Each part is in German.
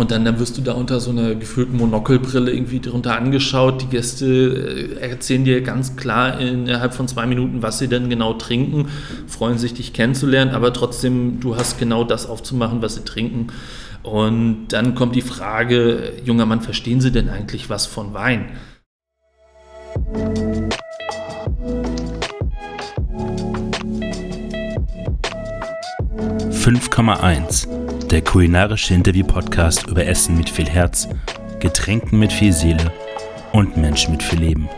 Und dann, dann wirst du da unter so einer gefühlten Monokelbrille irgendwie drunter angeschaut. Die Gäste äh, erzählen dir ganz klar innerhalb von zwei Minuten, was sie denn genau trinken, freuen sich, dich kennenzulernen, aber trotzdem, du hast genau das aufzumachen, was sie trinken. Und dann kommt die Frage, junger Mann, verstehen Sie denn eigentlich was von Wein? 5,1 der kulinarische Interview-Podcast über Essen mit viel Herz, Getränken mit viel Seele und Menschen mit viel Leben.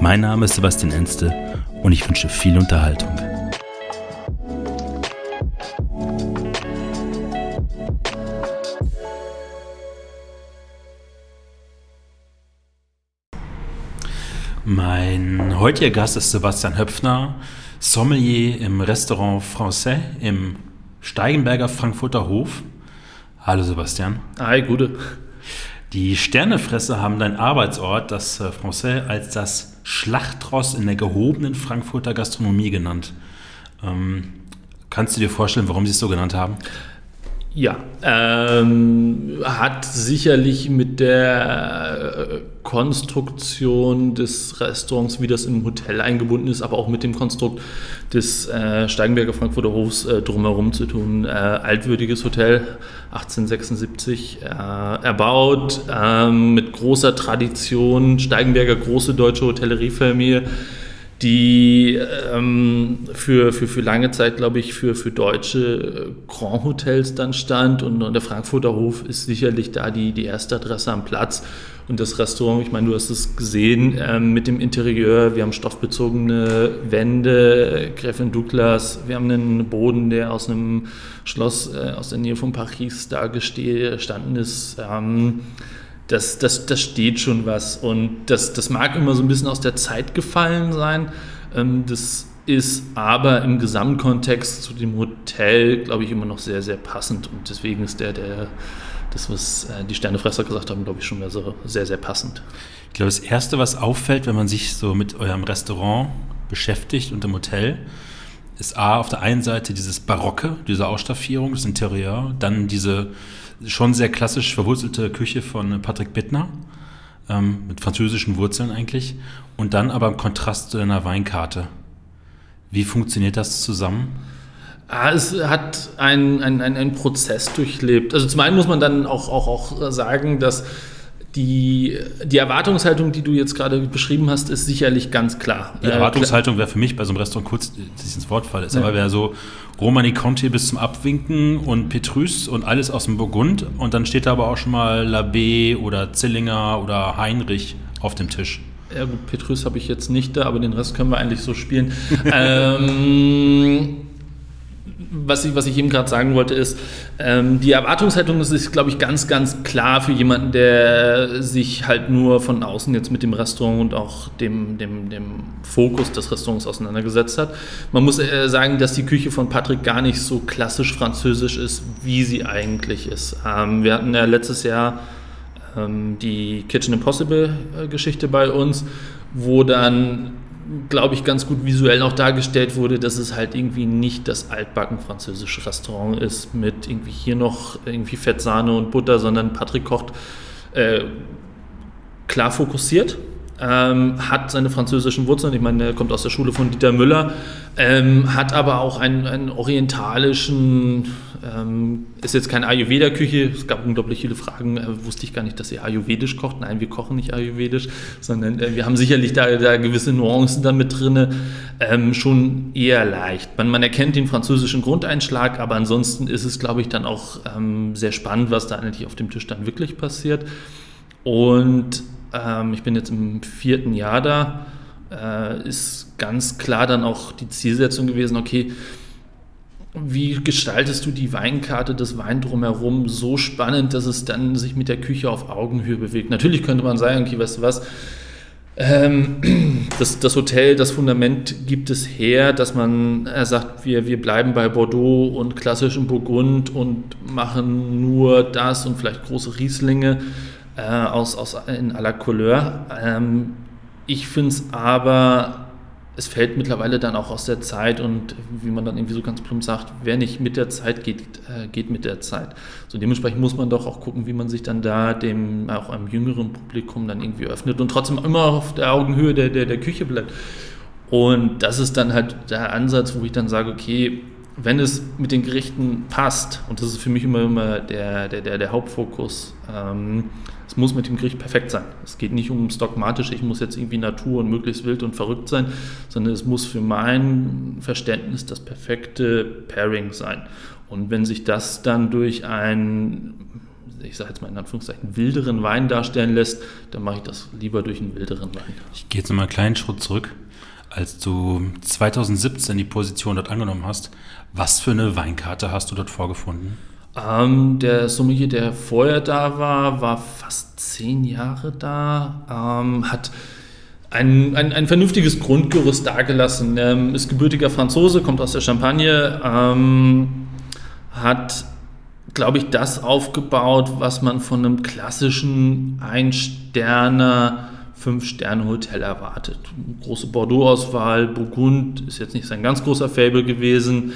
Mein Name ist Sebastian Enste und ich wünsche viel Unterhaltung. Mein heutiger Gast ist Sebastian Höpfner, Sommelier im Restaurant Français im Steigenberger Frankfurter Hof. Hallo Sebastian. Hi, gute. Die Sternefresser haben dein Arbeitsort, das äh, Français, als das Schlachtross in der gehobenen Frankfurter Gastronomie genannt. Ähm, kannst du dir vorstellen, warum sie es so genannt haben? Ja, ähm, hat sicherlich mit der äh, Konstruktion des Restaurants, wie das im Hotel eingebunden ist, aber auch mit dem Konstrukt des äh, Steigenberger Frankfurter Hofs äh, drumherum zu tun. Äh, altwürdiges Hotel, 1876 äh, erbaut, ähm, mit großer Tradition, Steigenberger große deutsche Hotelleriefamilie die ähm, für, für, für lange Zeit, glaube ich, für, für deutsche Grand Hotels dann stand. Und, und, der Frankfurter Hof ist sicherlich da die, die erste Adresse am Platz. Und das Restaurant, ich meine, du hast es gesehen ähm, mit dem Interieur. Wir haben stoffbezogene Wände, Gräfin Douglas. Wir haben einen Boden, der aus einem Schloss äh, aus der Nähe von Paris da gestanden ist. Ähm, das, das, das steht schon was. Und das, das mag immer so ein bisschen aus der Zeit gefallen sein. Ähm, das ist aber im Gesamtkontext zu dem Hotel, glaube ich, immer noch sehr, sehr passend. Und deswegen ist der, der das, was äh, die Sternefresser gesagt haben, glaube ich, schon sehr, sehr, sehr passend. Ich glaube, das Erste, was auffällt, wenn man sich so mit eurem Restaurant beschäftigt und im Hotel, ist A, auf der einen Seite dieses Barocke, diese Ausstaffierung, das Interieur, dann diese schon sehr klassisch verwurzelte Küche von Patrick Bittner, ähm, mit französischen Wurzeln eigentlich, und dann aber im Kontrast zu einer Weinkarte. Wie funktioniert das zusammen? Ah, es hat einen ein, ein Prozess durchlebt. Also zum einen muss man dann auch, auch, auch sagen, dass die, die Erwartungshaltung, die du jetzt gerade beschrieben hast, ist sicherlich ganz klar. Die Erwartungshaltung wäre für mich bei so einem Restaurant kurz, dass ich ins Wort falle, ist ja. aber wäre so Romani Conti bis zum Abwinken und Petrus und alles aus dem Burgund und dann steht da aber auch schon mal Labé oder Zillinger oder Heinrich auf dem Tisch. Ja gut, Petrus habe ich jetzt nicht da, aber den Rest können wir eigentlich so spielen. ähm, was ich, was ich eben gerade sagen wollte, ist, ähm, die Erwartungshaltung ist, glaube ich, ganz, ganz klar für jemanden, der sich halt nur von außen jetzt mit dem Restaurant und auch dem, dem, dem Fokus des Restaurants auseinandergesetzt hat. Man muss äh, sagen, dass die Küche von Patrick gar nicht so klassisch französisch ist, wie sie eigentlich ist. Ähm, wir hatten ja letztes Jahr ähm, die Kitchen Impossible äh, Geschichte bei uns, wo dann glaube ich, ganz gut visuell auch dargestellt wurde, dass es halt irgendwie nicht das altbacken französische Restaurant ist mit irgendwie hier noch irgendwie Fettsahne und Butter, sondern Patrick kocht äh, klar fokussiert, ähm, hat seine französischen Wurzeln, ich meine, er kommt aus der Schule von Dieter Müller, ähm, hat aber auch einen, einen orientalischen ähm, ist jetzt keine Ayurveda-Küche. Es gab unglaublich viele Fragen. Äh, wusste ich gar nicht, dass ihr Ayurvedisch kocht. Nein, wir kochen nicht Ayurvedisch, sondern äh, wir haben sicherlich da, da gewisse Nuancen damit drin. Ähm, schon eher leicht. Man, man, erkennt den französischen Grundeinschlag, aber ansonsten ist es, glaube ich, dann auch ähm, sehr spannend, was da eigentlich auf dem Tisch dann wirklich passiert. Und ähm, ich bin jetzt im vierten Jahr da. Äh, ist ganz klar dann auch die Zielsetzung gewesen, okay, wie gestaltest du die Weinkarte, das Wein drumherum so spannend, dass es dann sich mit der Küche auf Augenhöhe bewegt? Natürlich könnte man sagen, okay, weißt du was, ähm, das, das, Hotel, das Fundament gibt es her, dass man er sagt, wir, wir bleiben bei Bordeaux und klassischem Burgund und machen nur das und vielleicht große Rieslinge äh, aus, aus, in aller Couleur. Ähm, ich finde es aber es fällt mittlerweile dann auch aus der Zeit und wie man dann irgendwie so ganz plump sagt, wer nicht mit der Zeit geht, äh, geht mit der Zeit. So dementsprechend muss man doch auch gucken, wie man sich dann da dem auch einem jüngeren Publikum dann irgendwie öffnet und trotzdem immer auf der Augenhöhe der, der, der Küche bleibt. Und das ist dann halt der Ansatz, wo ich dann sage, okay, wenn es mit den Gerichten passt, und das ist für mich immer, immer der, der, der, der Hauptfokus, ähm, muss mit dem Gericht perfekt sein. Es geht nicht ums Dogmatische, ich muss jetzt irgendwie Natur und möglichst wild und verrückt sein, sondern es muss für mein Verständnis das perfekte Pairing sein. Und wenn sich das dann durch einen, ich sage jetzt mal in Anführungszeichen, wilderen Wein darstellen lässt, dann mache ich das lieber durch einen wilderen Wein. Ich gehe jetzt nochmal einen kleinen Schritt zurück. Als du 2017 die Position dort angenommen hast, was für eine Weinkarte hast du dort vorgefunden? Ähm, der Sommelier, der vorher da war, war fast zehn Jahre da, ähm, hat ein, ein, ein, vernünftiges Grundgerüst dargelassen. Ähm, ist gebürtiger Franzose, kommt aus der Champagne, ähm, hat, glaube ich, das aufgebaut, was man von einem klassischen Ein-Sterner, Fünf-Sterne-Hotel erwartet. Große Bordeaux-Auswahl, Burgund ist jetzt nicht sein ganz großer Fable gewesen.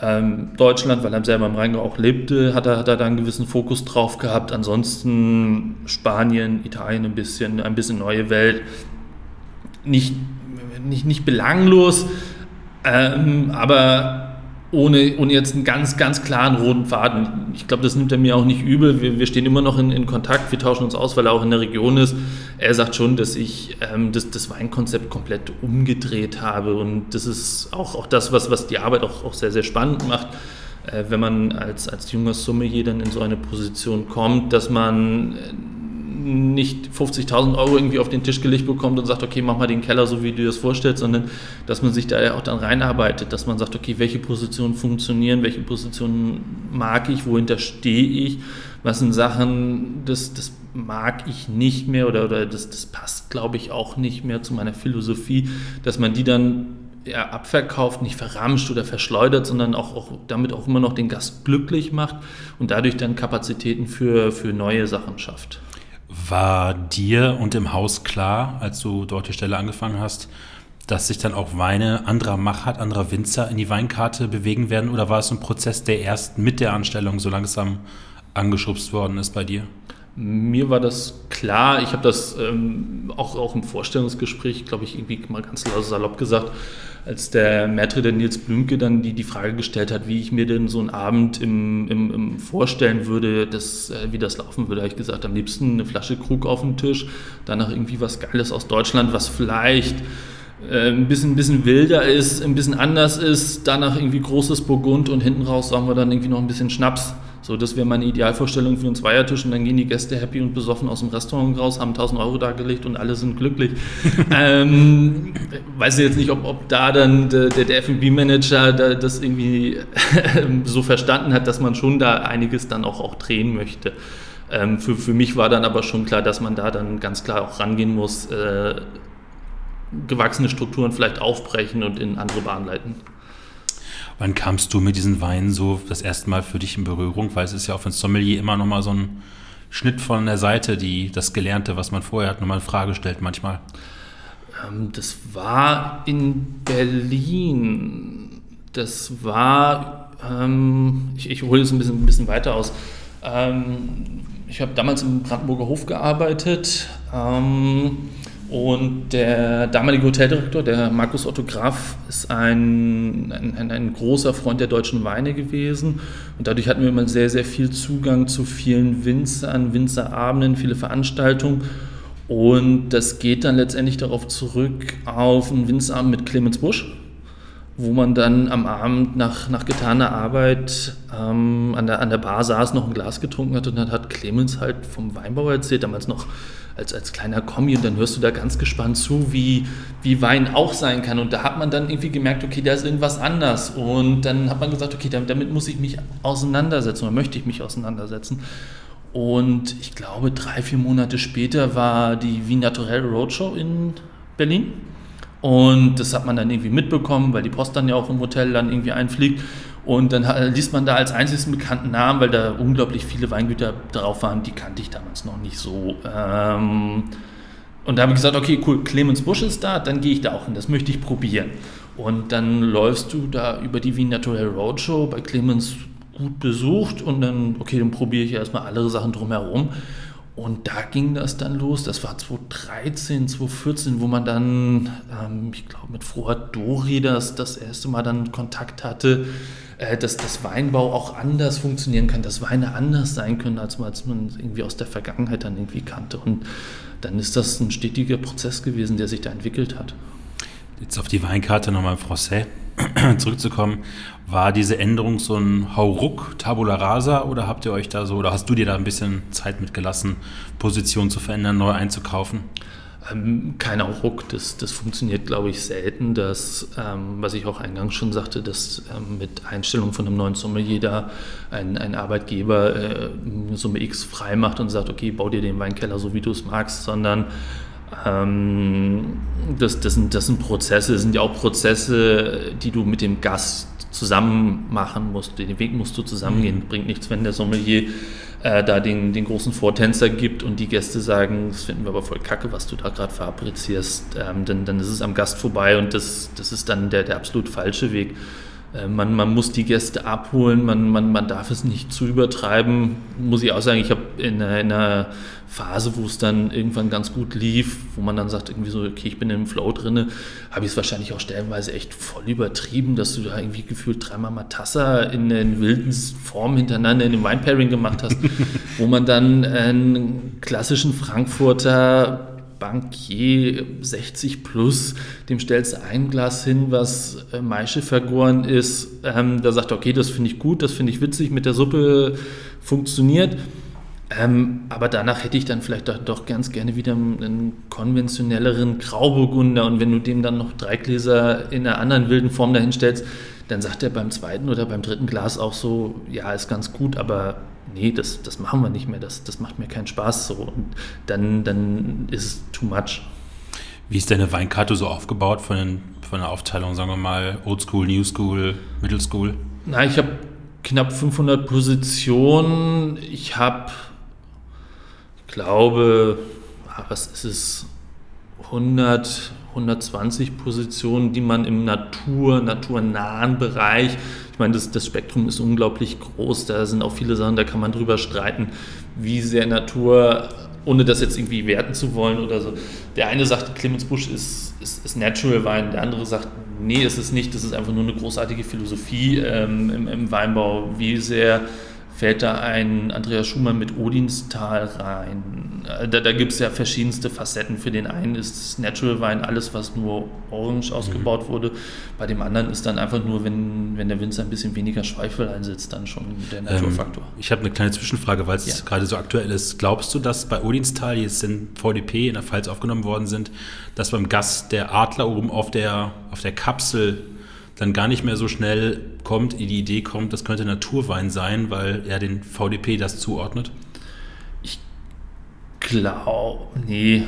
Ähm, Deutschland, weil er selber im Rheingau auch lebte, hat er, hat er da einen gewissen Fokus drauf gehabt. Ansonsten Spanien, Italien ein bisschen, ein bisschen neue Welt. Nicht, nicht, nicht belanglos, ähm, aber ohne, ohne jetzt einen ganz, ganz klaren roten Faden. Ich glaube, das nimmt er mir auch nicht übel. Wir, wir stehen immer noch in, in, Kontakt, wir tauschen uns aus, weil er auch in der Region ist. Er sagt schon, dass ich ähm, das, das, Weinkonzept komplett umgedreht habe. Und das ist auch, auch das, was, was die Arbeit auch, auch sehr, sehr spannend macht, äh, wenn man als, als junger Sommelier dann in so eine Position kommt, dass man äh, nicht 50.000 Euro irgendwie auf den Tisch gelegt bekommt und sagt, okay, mach mal den Keller so, wie du dir das vorstellst, sondern dass man sich da ja auch dann reinarbeitet, dass man sagt, okay, welche Positionen funktionieren, welche Positionen mag ich, wohinter stehe ich, was sind Sachen, das, das mag ich nicht mehr oder, oder das, das passt, glaube ich, auch nicht mehr zu meiner Philosophie, dass man die dann ja, abverkauft, nicht verramscht oder verschleudert, sondern auch, auch, damit auch immer noch den Gast glücklich macht und dadurch dann Kapazitäten für, für neue Sachen schafft. War dir und im Haus klar, als du dort die Stelle angefangen hast, dass sich dann auch Weine anderer Machart, anderer Winzer in die Weinkarte bewegen werden? Oder war es ein Prozess, der erst mit der Anstellung so langsam angeschubst worden ist bei dir? Mir war das klar. Ich habe das ähm, auch, auch im Vorstellungsgespräch, glaube ich, irgendwie mal ganz salopp gesagt, als der Maitre, der Nils Blümke, dann die, die Frage gestellt hat, wie ich mir denn so einen Abend im, im, im vorstellen würde, dass, äh, wie das laufen würde, habe ich gesagt, am liebsten eine Flasche Krug auf den Tisch, danach irgendwie was Geiles aus Deutschland, was vielleicht äh, ein bisschen, ein bisschen wilder ist, ein bisschen anders ist, danach irgendwie großes Burgund und hinten raus sagen wir dann irgendwie noch ein bisschen Schnaps. So, das wäre meine Idealvorstellung für einen Zweiertisch und dann gehen die Gäste happy und besoffen aus dem Restaurant raus, haben 1000 Euro dargelegt und alle sind glücklich. ähm, weiß jetzt nicht, ob, ob da dann der, der F&B-Manager da das irgendwie so verstanden hat, dass man schon da einiges dann auch, auch drehen möchte. Ähm, für, für mich war dann aber schon klar, dass man da dann ganz klar auch rangehen muss, äh, gewachsene Strukturen vielleicht aufbrechen und in andere Bahnen leiten. Wann kamst du mit diesen Weinen so das erste Mal für dich in Berührung? Weil es ist ja auch für ein Sommelier immer noch mal so ein Schnitt von der Seite, die das Gelernte, was man vorher hat, nochmal in Frage stellt manchmal. Ähm, das war in Berlin. Das war, ähm, ich, ich hole es ein bisschen, ein bisschen weiter aus. Ähm, ich habe damals im Brandenburger Hof gearbeitet. Ähm, und der damalige Hoteldirektor, der Markus Otto Graf, ist ein, ein, ein, großer Freund der deutschen Weine gewesen. Und dadurch hatten wir immer sehr, sehr viel Zugang zu vielen Winzern, Winzerabenden, viele Veranstaltungen. Und das geht dann letztendlich darauf zurück auf einen Winzerabend mit Clemens Busch, wo man dann am Abend nach, nach getaner Arbeit ähm, an, der, an der Bar saß, noch ein Glas getrunken hat und dann hat Clemens halt vom Weinbau erzählt, damals noch als, als kleiner Kommi und dann hörst du da ganz gespannt zu, wie, wie Wein auch sein kann. Und da hat man dann irgendwie gemerkt, okay, da ist irgendwas anders. Und dann hat man gesagt, okay, damit, damit muss ich mich auseinandersetzen oder möchte ich mich auseinandersetzen. Und ich glaube, drei, vier Monate später war die Wien Naturel Roadshow in Berlin. Und das hat man dann irgendwie mitbekommen, weil die Post dann ja auch im Hotel dann irgendwie einfliegt. Und dann liest man da als einzigen bekannten Namen, weil da unglaublich viele Weingüter drauf waren, die kannte ich damals noch nicht so. Ähm, Und da habe ich gesagt, okay, cool, Clemens Busch ist da, dann gehe ich da auch hin, das möchte ich probieren. Und dann läufst du da über die Wien Natural Roadshow bei Clemens gut besucht und dann, okay, dann probiere ich erstmal alle Sachen drumherum. Und da ging das dann los. Das war 2013, 2014, wo man dann, ähm, ich glaube, mit Froher Dori das, das erste Mal dann Kontakt hatte, äh, dass das Weinbau auch anders funktionieren kann, dass Weine anders sein können, als man, man irgendwie aus der Vergangenheit dann irgendwie kannte. Und dann ist das ein stetiger Prozess gewesen, der sich da entwickelt hat. Jetzt auf die Weinkarte nochmal im Francais zurückzukommen. War diese Änderung so ein Hauruck, Tabula Rasa oder habt ihr euch da so, oder hast du dir da ein bisschen Zeit mitgelassen, Position zu verändern, neu einzukaufen? Ähm, kein Hauruck, das, das funktioniert, glaube ich, selten. Das, ähm, was ich auch eingangs schon sagte, dass ähm, mit Einstellung von einem neuen Sommelier da ein, ein Arbeitgeber äh, Summe X frei macht und sagt, okay, bau dir den Weinkeller so, wie du es magst, sondern ähm, das, das, sind, das sind Prozesse, das sind ja auch Prozesse, die du mit dem Gast zusammen machen musst. Den Weg musst du zusammengehen. Mhm. Bringt nichts, wenn der Sommelier äh, da den, den großen Vortänzer gibt und die Gäste sagen, das finden wir aber voll kacke, was du da gerade fabrizierst. Ähm, dann, dann ist es am Gast vorbei und das, das ist dann der, der absolut falsche Weg. Äh, man, man muss die Gäste abholen, man, man, man darf es nicht zu übertreiben. Muss ich auch sagen, ich habe in, in einer Phase, wo es dann irgendwann ganz gut lief, wo man dann sagt, irgendwie so, okay, ich bin im Flow drinne, habe ich es wahrscheinlich auch stellenweise echt voll übertrieben, dass du da irgendwie gefühlt dreimal Matassa in, in wilden Form hintereinander in dem Wine-Pairing gemacht hast, wo man dann einen klassischen Frankfurter Bankier 60 plus, dem stellst du ein Glas hin, was äh, Maische vergoren ist. Ähm, da sagt er, okay, das finde ich gut, das finde ich witzig, mit der Suppe funktioniert. Ähm, aber danach hätte ich dann vielleicht doch, ganz gerne wieder einen konventionelleren Grauburgunder und wenn du dem dann noch drei Gläser in einer anderen wilden Form dahinstellst, dann sagt er beim zweiten oder beim dritten Glas auch so, ja, ist ganz gut, aber nee, das, das machen wir nicht mehr, das, das macht mir keinen Spaß so. Und dann, dann ist es too much. Wie ist deine Weinkarte so aufgebaut von, den, von der Aufteilung, sagen wir mal, Old School, New School, Middle School? Na, ich habe knapp 500 Positionen. Ich habe, glaube, ah, was ist es, 100, 120 Positionen, die man im Natur, naturnahen Bereich ich meine, das, das Spektrum ist unglaublich groß. Da sind auch viele Sachen, da kann man drüber streiten, wie sehr Natur, ohne das jetzt irgendwie werten zu wollen oder so. Der eine sagt, Clemens Busch ist, ist, ist Natural Wein, der andere sagt, nee, ist es nicht, das ist einfach nur eine großartige Philosophie ähm, im, im Weinbau. Wie sehr fällt da ein Andreas Schumann mit Odinstal rein. Äh, da, da gibt es ja verschiedenste Facetten. Für den einen ist Natural Wein alles, was nur orange ausgebaut mhm. wurde. Bei dem anderen ist dann einfach nur, wenn, wenn der Winzer ein bisschen weniger Schweifel einsetzt, dann schon der ähm, Naturfaktor. Ähm, ich habe eine kleine Zwischenfrage, weil es ja. gerade so aktuell ist. Glaubst du, dass bei Odinstal, die jetzt in VDP in der Pfalz aufgenommen worden sind, dass beim Gast der Adler oben auf der, auf der Kapsel dann gar nicht mehr so schnell kommt, die Idee kommt, das könnte Naturwein sein, weil er den VDP das zuordnet? Ich glaube, nee,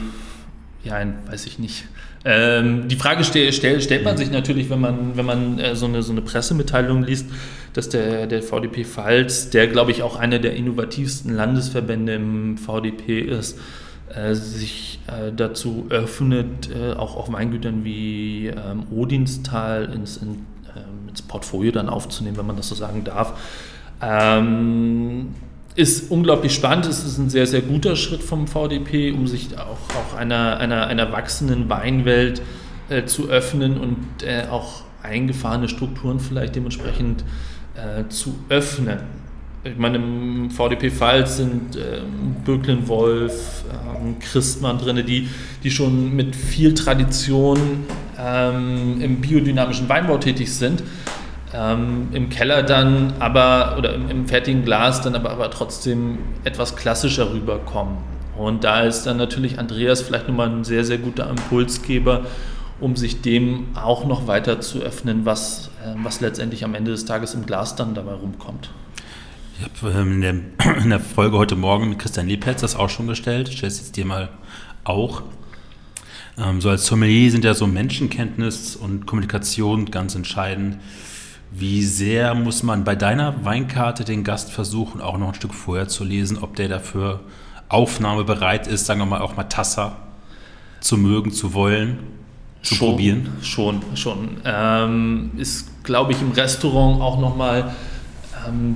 ja, weiß ich nicht. Ähm, die Frage stell, stell, stellt man sich natürlich, wenn man, wenn man äh, so, eine, so eine Pressemitteilung liest, dass der, der VDP Pfalz, der glaube ich auch einer der innovativsten Landesverbände im VDP ist, sich äh, dazu öffnet, äh, auch auf Weingütern wie ähm, Odinstal ins, in, ähm, ins Portfolio dann aufzunehmen, wenn man das so sagen darf. Ähm, ist unglaublich spannend. Es ist ein sehr, sehr guter Schritt vom VDP, um sich auch, auch einer, einer, einer wachsenden Weinwelt äh, zu öffnen und äh, auch eingefahrene Strukturen vielleicht dementsprechend äh, zu öffnen ich meine, im VDP Pfalz sind ähm, Böcklen Wolf, ähm, Christmann drin, die, die schon mit viel Tradition ähm, im biodynamischen Weinbau tätig sind. Ähm, Im Keller dann aber, oder im, im, fertigen Glas dann aber, aber trotzdem etwas klassischer rüberkommen. Und da ist dann natürlich Andreas vielleicht nochmal ein sehr, sehr guter Impulsgeber, um sich dem auch noch weiter zu öffnen, was, äh, was letztendlich am Ende des Tages im Glas dann dabei rumkommt. Ich habe ähm, in, der, in der Folge heute Morgen mit Christian Liebherz das auch schon gestellt. Ich stelle es jetzt dir mal auch. Ähm, so als Sommelier sind ja so Menschenkenntnis und Kommunikation ganz entscheidend. Wie sehr muss man bei deiner Weinkarte den Gast versuchen, auch noch ein Stück vorher zu lesen, ob der dafür aufnahmebereit ist, sagen wir mal auch mal Tassa? zu mögen, zu wollen, zu schon, probieren? Schon, schon. Ähm, ist, glaube ich, im Restaurant auch nochmal ähm,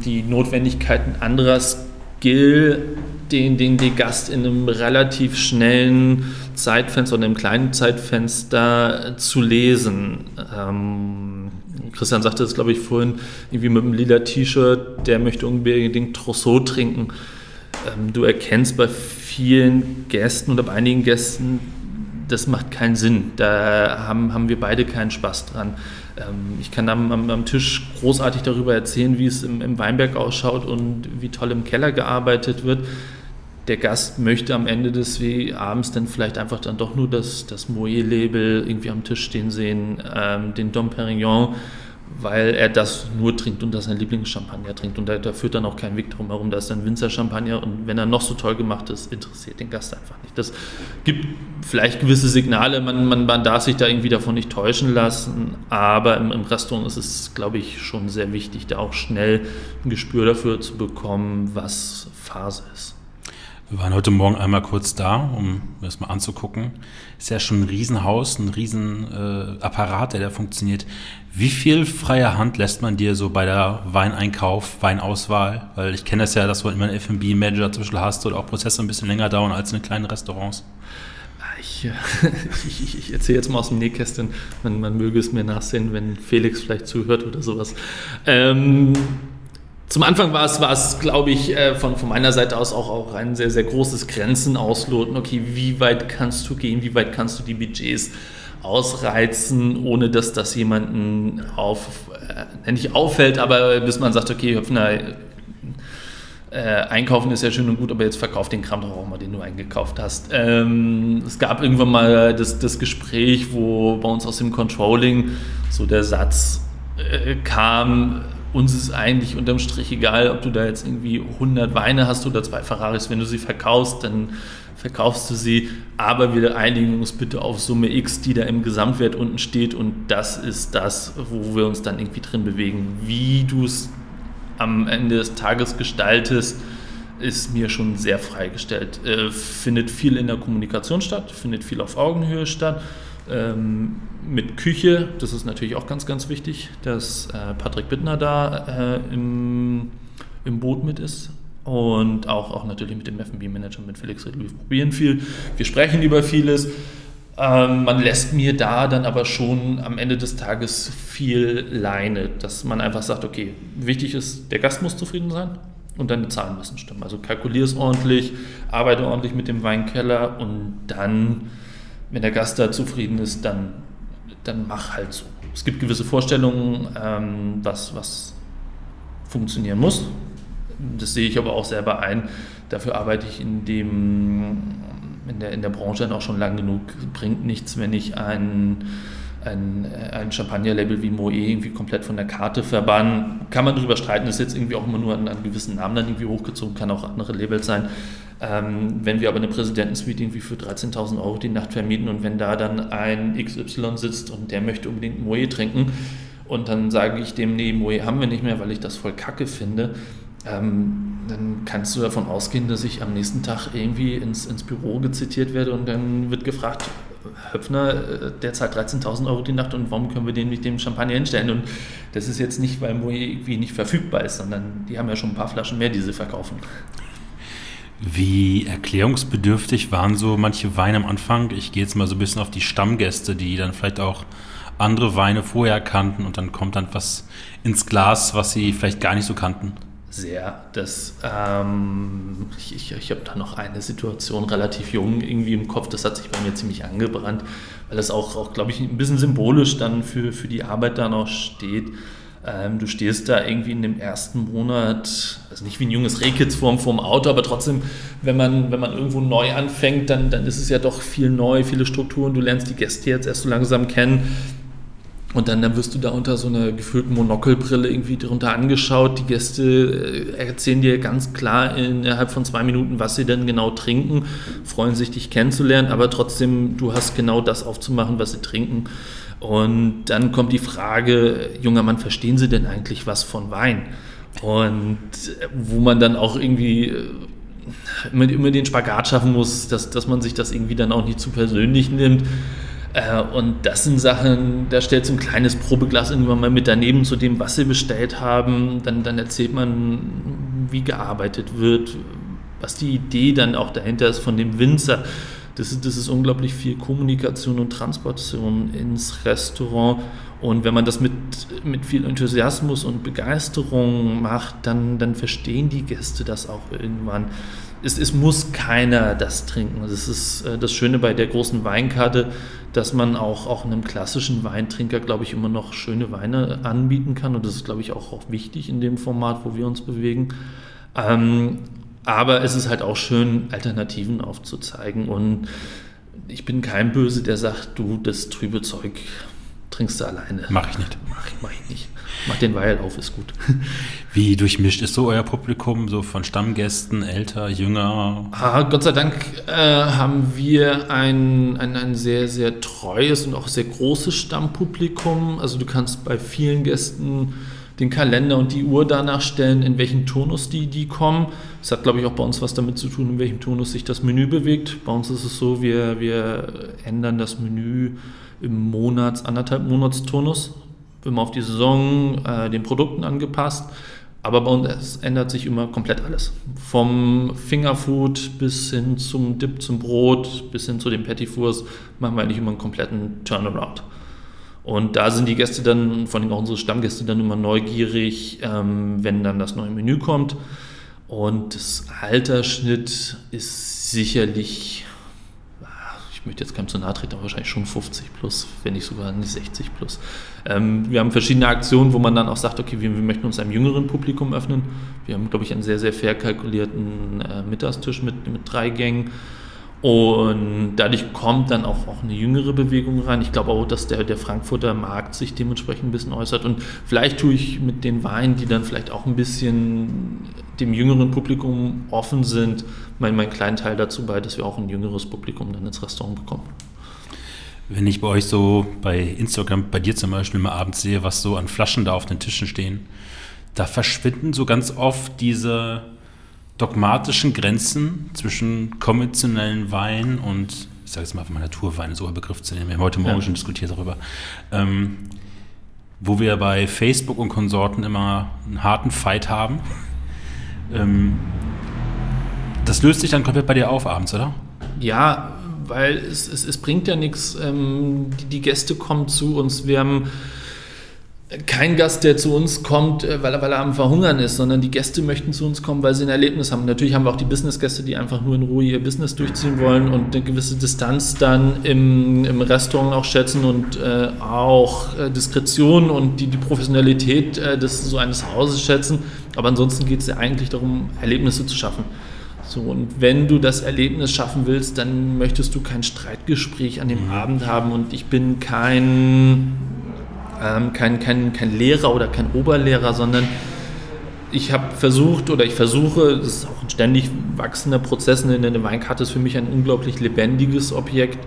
die Notwendigkeiten anderer Skill, den, den der Gast in einem relativ schnellen Zeitfenster oder einem kleinen Zeitfenster zu lesen. Ähm, Christian sagte es, glaube ich, vorhin, irgendwie mit einem lila T-Shirt, der möchte unbedingt Trousseau trinken. Ähm, du erkennst bei vielen Gästen oder bei einigen Gästen, das macht keinen Sinn. Da haben, haben wir beide keinen Spaß dran. Ähm, ich kann am, am, am, Tisch großartig darüber erzählen, wie es im, im Weinberg ausschaut und wie toll im Keller gearbeitet wird. Der Gast möchte am Ende des Abends dann vielleicht einfach dann doch nur das, das Moet-Label irgendwie am Tisch stehen sehen, ähm, den Dom Perignon, weil er das nur trinkt und das sein Lieblingschampagner trinkt. Und da, da führt dann auch kein Weg drum herum. Da ist ein Winzer-Champagner und wenn er noch so toll gemacht ist, interessiert den Gast einfach nicht. Das gibt vielleicht gewisse Signale, man, man, man darf sich da irgendwie davon nicht täuschen lassen, aber im, im Restaurant ist es, glaube ich, schon sehr wichtig, da auch schnell ein Gespür dafür zu bekommen, was Phase ist. Wir waren heute Morgen einmal kurz da, um das mal anzugucken. Ist ja schon ein Riesenhaus, ein Riesenapparat, äh, der da funktioniert. Wie viel freie Hand lässt man dir so bei der Weineinkauf, Weinauswahl? Weil ich kenne das ja, dass du immer einen F&B-Manager Beispiel hast oder auch Prozesse ein bisschen länger dauern als in kleinen Restaurants. Ich, ich, ich, ich erzähle jetzt mal aus dem Nähkästchen, man, man möge es mir nachsehen, wenn Felix vielleicht zuhört oder sowas. Ähm, zum Anfang war es, war es glaube ich, äh, von, von meiner Seite aus auch, auch ein sehr, sehr großes Grenzen ausloten. Okay, wie weit kannst du gehen, wie weit kannst du die Budgets ausreizen, ohne dass das jemanden auf, äh, nicht auffällt, aber bis man sagt, okay, Höpfner, äh, einkaufen ist ja schön und gut, aber jetzt verkauf den Kram doch auch mal, den du eingekauft hast. Ähm, es gab irgendwann mal das, das Gespräch, wo bei uns aus dem Controlling so der Satz äh, kam, uns ist eigentlich unterm Strich egal, ob du da jetzt irgendwie 100 Weine hast oder zwei Ferraris. Wenn du sie verkaufst, dann verkaufst du sie. Aber wir einigen uns bitte auf Summe X, die da im Gesamtwert unten steht. Und das ist das, wo wir uns dann irgendwie drin bewegen. Wie du es am Ende des Tages gestaltest, ist mir schon sehr freigestellt. Äh, findet viel in der Kommunikation statt, findet viel auf Augenhöhe statt. Ähm, mit Küche, das ist natürlich auch ganz, ganz wichtig, dass äh, Patrick Bittner da äh, im, im Boot mit ist. Und auch, auch natürlich mit dem FB-Manager, mit Felix Riedel. Wir probieren viel, wir sprechen über vieles. Ähm, man lässt mir da dann aber schon am Ende des Tages viel Leine, dass man einfach sagt, okay, wichtig ist, der Gast muss zufrieden sein und deine Zahlen müssen stimmen. Also kalkulier es ordentlich, arbeite ordentlich mit dem Weinkeller und dann wenn der Gast da zufrieden ist, dann, dann mach halt so. Es gibt gewisse Vorstellungen, ähm, was, was funktionieren muss. Das sehe ich aber auch selber ein. Dafür arbeite ich in, dem, in, der, in der Branche dann auch schon lang genug. Bringt nichts, wenn ich ein, ein, ein Champagner-Label wie Moe irgendwie komplett von der Karte verbannen. Kann man darüber streiten, ist jetzt irgendwie auch immer nur an, an gewissen Namen dann irgendwie hochgezogen, kann auch andere Labels sein. Ähm, wenn wir aber eine Präsidentensuite irgendwie für 13.000 Euro die Nacht vermieten und wenn da dann ein XY sitzt und der möchte unbedingt Moe trinken und dann sage ich dem, nee, Moe haben wir nicht mehr, weil ich das voll kacke finde, ähm, dann kannst du davon ausgehen, dass ich am nächsten Tag irgendwie ins, ins Büro gezitiert werde und dann wird gefragt, Höpfner, äh, der zahlt 13.000 Euro die Nacht und warum können wir den mit dem Champagner hinstellen? Und das ist jetzt nicht, weil Moe irgendwie nicht verfügbar ist, sondern die haben ja schon ein paar Flaschen mehr, die sie verkaufen. Wie erklärungsbedürftig waren so manche Weine am Anfang? Ich gehe jetzt mal so ein bisschen auf die Stammgäste, die dann vielleicht auch andere Weine vorher kannten und dann kommt dann was ins Glas, was sie vielleicht gar nicht so kannten. Sehr. Das, ähm, ich ich, ich habe da noch eine Situation relativ jung irgendwie im Kopf, das hat sich bei mir ziemlich angebrannt, weil das auch, auch glaube ich, ein bisschen symbolisch dann für, für die Arbeit da noch steht. Ähm, du stehst da irgendwie in dem ersten Monat, also nicht wie ein junges Rehkitz vorm, vorm Auto, aber trotzdem, wenn man, wenn man irgendwo neu anfängt, dann, dann ist es ja doch viel neu, viele Strukturen. Du lernst die Gäste jetzt erst so langsam kennen. Und dann, dann wirst du da unter so einer gefühlten Monokelbrille irgendwie drunter angeschaut. Die Gäste äh, erzählen dir ganz klar innerhalb von zwei Minuten, was sie denn genau trinken, freuen sich, dich kennenzulernen, aber trotzdem, du hast genau das aufzumachen, was sie trinken. Und dann kommt die Frage, junger Mann, verstehen Sie denn eigentlich was von Wein? Und wo man dann auch irgendwie äh, immer, immer den Spagat schaffen muss, dass, dass man sich das irgendwie dann auch nicht zu persönlich nimmt. Äh, und das sind Sachen, da stellt so ein kleines Probeglas irgendwann mal mit daneben zu dem, was sie bestellt haben. Dann, dann erzählt man, wie gearbeitet wird, was die Idee dann auch dahinter ist von dem Winzer. Das ist, das ist unglaublich viel Kommunikation und Transportation ins Restaurant. Und wenn man das mit, mit viel Enthusiasmus und Begeisterung macht, dann, dann verstehen die Gäste das auch irgendwann. Es, es muss keiner das trinken. Das ist äh, das Schöne bei der großen Weinkarte, dass man auch, auch einem klassischen Weintrinker, glaube ich, immer noch schöne Weine anbieten kann. Und das ist, glaube ich, auch, auch wichtig in dem Format, wo wir uns bewegen. Ähm, aber es ist halt auch schön, Alternativen aufzuzeigen. Und ich bin kein Böse, der sagt, du, das trübe Zeug trinkst du alleine. Mach ich nicht. Mach, mach ich nicht. Mach den Weil auf, ist gut. Wie durchmischt ist so euer Publikum, so von Stammgästen, älter, jünger? Ah, Gott sei Dank äh, haben wir ein, ein, ein sehr, sehr treues und auch sehr großes Stammpublikum. Also du kannst bei vielen Gästen den Kalender und die Uhr danach stellen, in welchem Turnus die, die kommen. Das hat, glaube ich, auch bei uns was damit zu tun, in welchem Turnus sich das Menü bewegt. Bei uns ist es so, wir, wir ändern das Menü im Monats-, anderthalb Monatsturnus, immer auf die Saison, äh, den Produkten angepasst. Aber bei uns ändert sich immer komplett alles. Vom Fingerfood bis hin zum Dip zum Brot, bis hin zu den Petitfours, machen wir eigentlich immer einen kompletten Turnaround. Und da sind die Gäste dann, vor allem auch unsere Stammgäste, dann immer neugierig, ähm, wenn dann das neue Menü kommt. Und das Altersschnitt ist sicherlich, ah, ich möchte jetzt keinem zu nahe treten, aber wahrscheinlich schon 50 plus, wenn nicht sogar nicht 60 plus. Ähm, wir haben verschiedene Aktionen, wo man dann auch sagt, okay, wir, wir, möchten uns einem jüngeren Publikum öffnen. Wir haben, glaube ich, einen sehr, sehr fair kalkulierten äh, Mittagstisch mit, mit drei Gängen und dadurch kommt dann auch, auch eine jüngere Bewegung rein. Ich glaube auch, dass der, der Frankfurter Markt sich dementsprechend ein bisschen äußert. Und vielleicht tue ich mit den Weinen, die dann vielleicht auch ein bisschen dem jüngeren Publikum offen sind, meinen mein kleinen Teil dazu bei, dass wir auch ein jüngeres Publikum dann ins Restaurant bekommen. Wenn ich bei euch so bei Instagram, bei dir zum Beispiel mal abends sehe, was so an Flaschen da auf den Tischen stehen, da verschwinden so ganz oft diese dogmatischen Grenzen zwischen konventionellen Wein und, ich sage jetzt mal mal Naturwein, so ein Begriff zu nehmen, wir haben heute Morgen ja. schon diskutiert darüber, ähm, wo wir bei Facebook und Konsorten immer einen harten Fight haben. ähm, das löst sich dann komplett bei dir auf abends, oder? Ja, weil es, es, es bringt ja nichts. Ähm, die, die, Gäste kommen zu uns. Wir haben kein Gast, der zu uns kommt, äh, weil er, weil er am Verhungern ist, sondern die Gäste möchten zu uns kommen, weil sie ein Erlebnis haben. Natürlich haben wir auch die Business-Gäste, die einfach nur in Ruhe ihr Business durchziehen wollen und eine gewisse Distanz dann im, im Restaurant auch schätzen und äh, auch äh, Diskretion und die, die Professionalität äh, des so eines Hauses schätzen. Aber ansonsten geht es ja eigentlich darum, Erlebnisse zu schaffen. So, und wenn du das Erlebnis schaffen willst, dann möchtest du kein Streitgespräch an dem mhm. Abend haben und ich bin kein ähm, kein, kein, kein Lehrer oder kein Oberlehrer, sondern ich habe versucht oder ich versuche, das ist auch ein ständig wachsender Prozess, eine, eine Weinkarte ist für mich ein unglaublich lebendiges Objekt,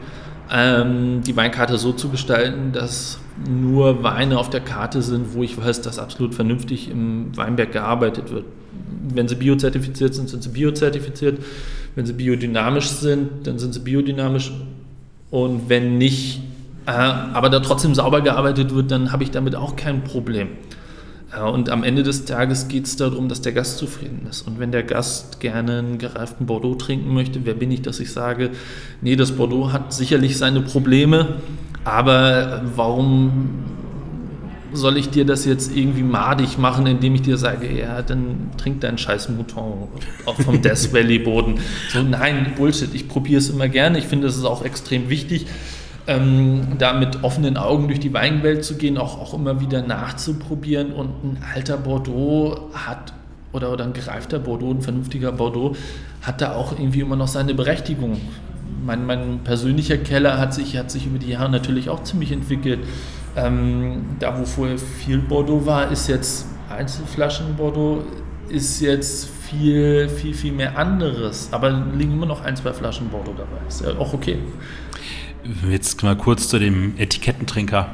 ähm, die Weinkarte so zu gestalten, dass nur Weine auf der Karte sind, wo ich weiß, dass absolut vernünftig im Weinberg gearbeitet wird. Wenn sie biozertifiziert sind, sind sie biozertifiziert. Wenn sie biodynamisch sind, dann sind sie biodynamisch. Und wenn nicht, äh, aber da trotzdem sauber gearbeitet wird, dann habe ich damit auch kein Problem. Äh, und am Ende des Tages geht es darum, dass der Gast zufrieden ist. Und wenn der Gast gerne einen gereiften Bordeaux trinken möchte, wer bin ich, dass ich sage, nee, das Bordeaux hat sicherlich seine Probleme, aber warum soll ich dir das jetzt irgendwie madig machen, indem ich dir sage, ja, dann trink deinen scheiß Mouton auch vom Death Valley Boden. So, nein, Bullshit, ich probiere es immer gerne. Ich finde, es ist auch extrem wichtig ähm, da mit offenen Augen durch die Weinwelt zu gehen, auch, auch immer wieder nachzuprobieren. Und ein alter Bordeaux hat, oder, oder ein gereifter Bordeaux, ein vernünftiger Bordeaux, hat da auch irgendwie immer noch seine Berechtigung. Mein, mein persönlicher Keller hat sich, hat sich über die Jahre natürlich auch ziemlich entwickelt. Ähm, da, wo vorher viel Bordeaux war, ist jetzt Einzelflaschen Bordeaux, ist jetzt viel, viel, viel mehr anderes. Aber liegen immer noch ein, zwei Flaschen Bordeaux dabei. Ist ja auch okay. Jetzt mal kurz zu dem Etikettentrinker.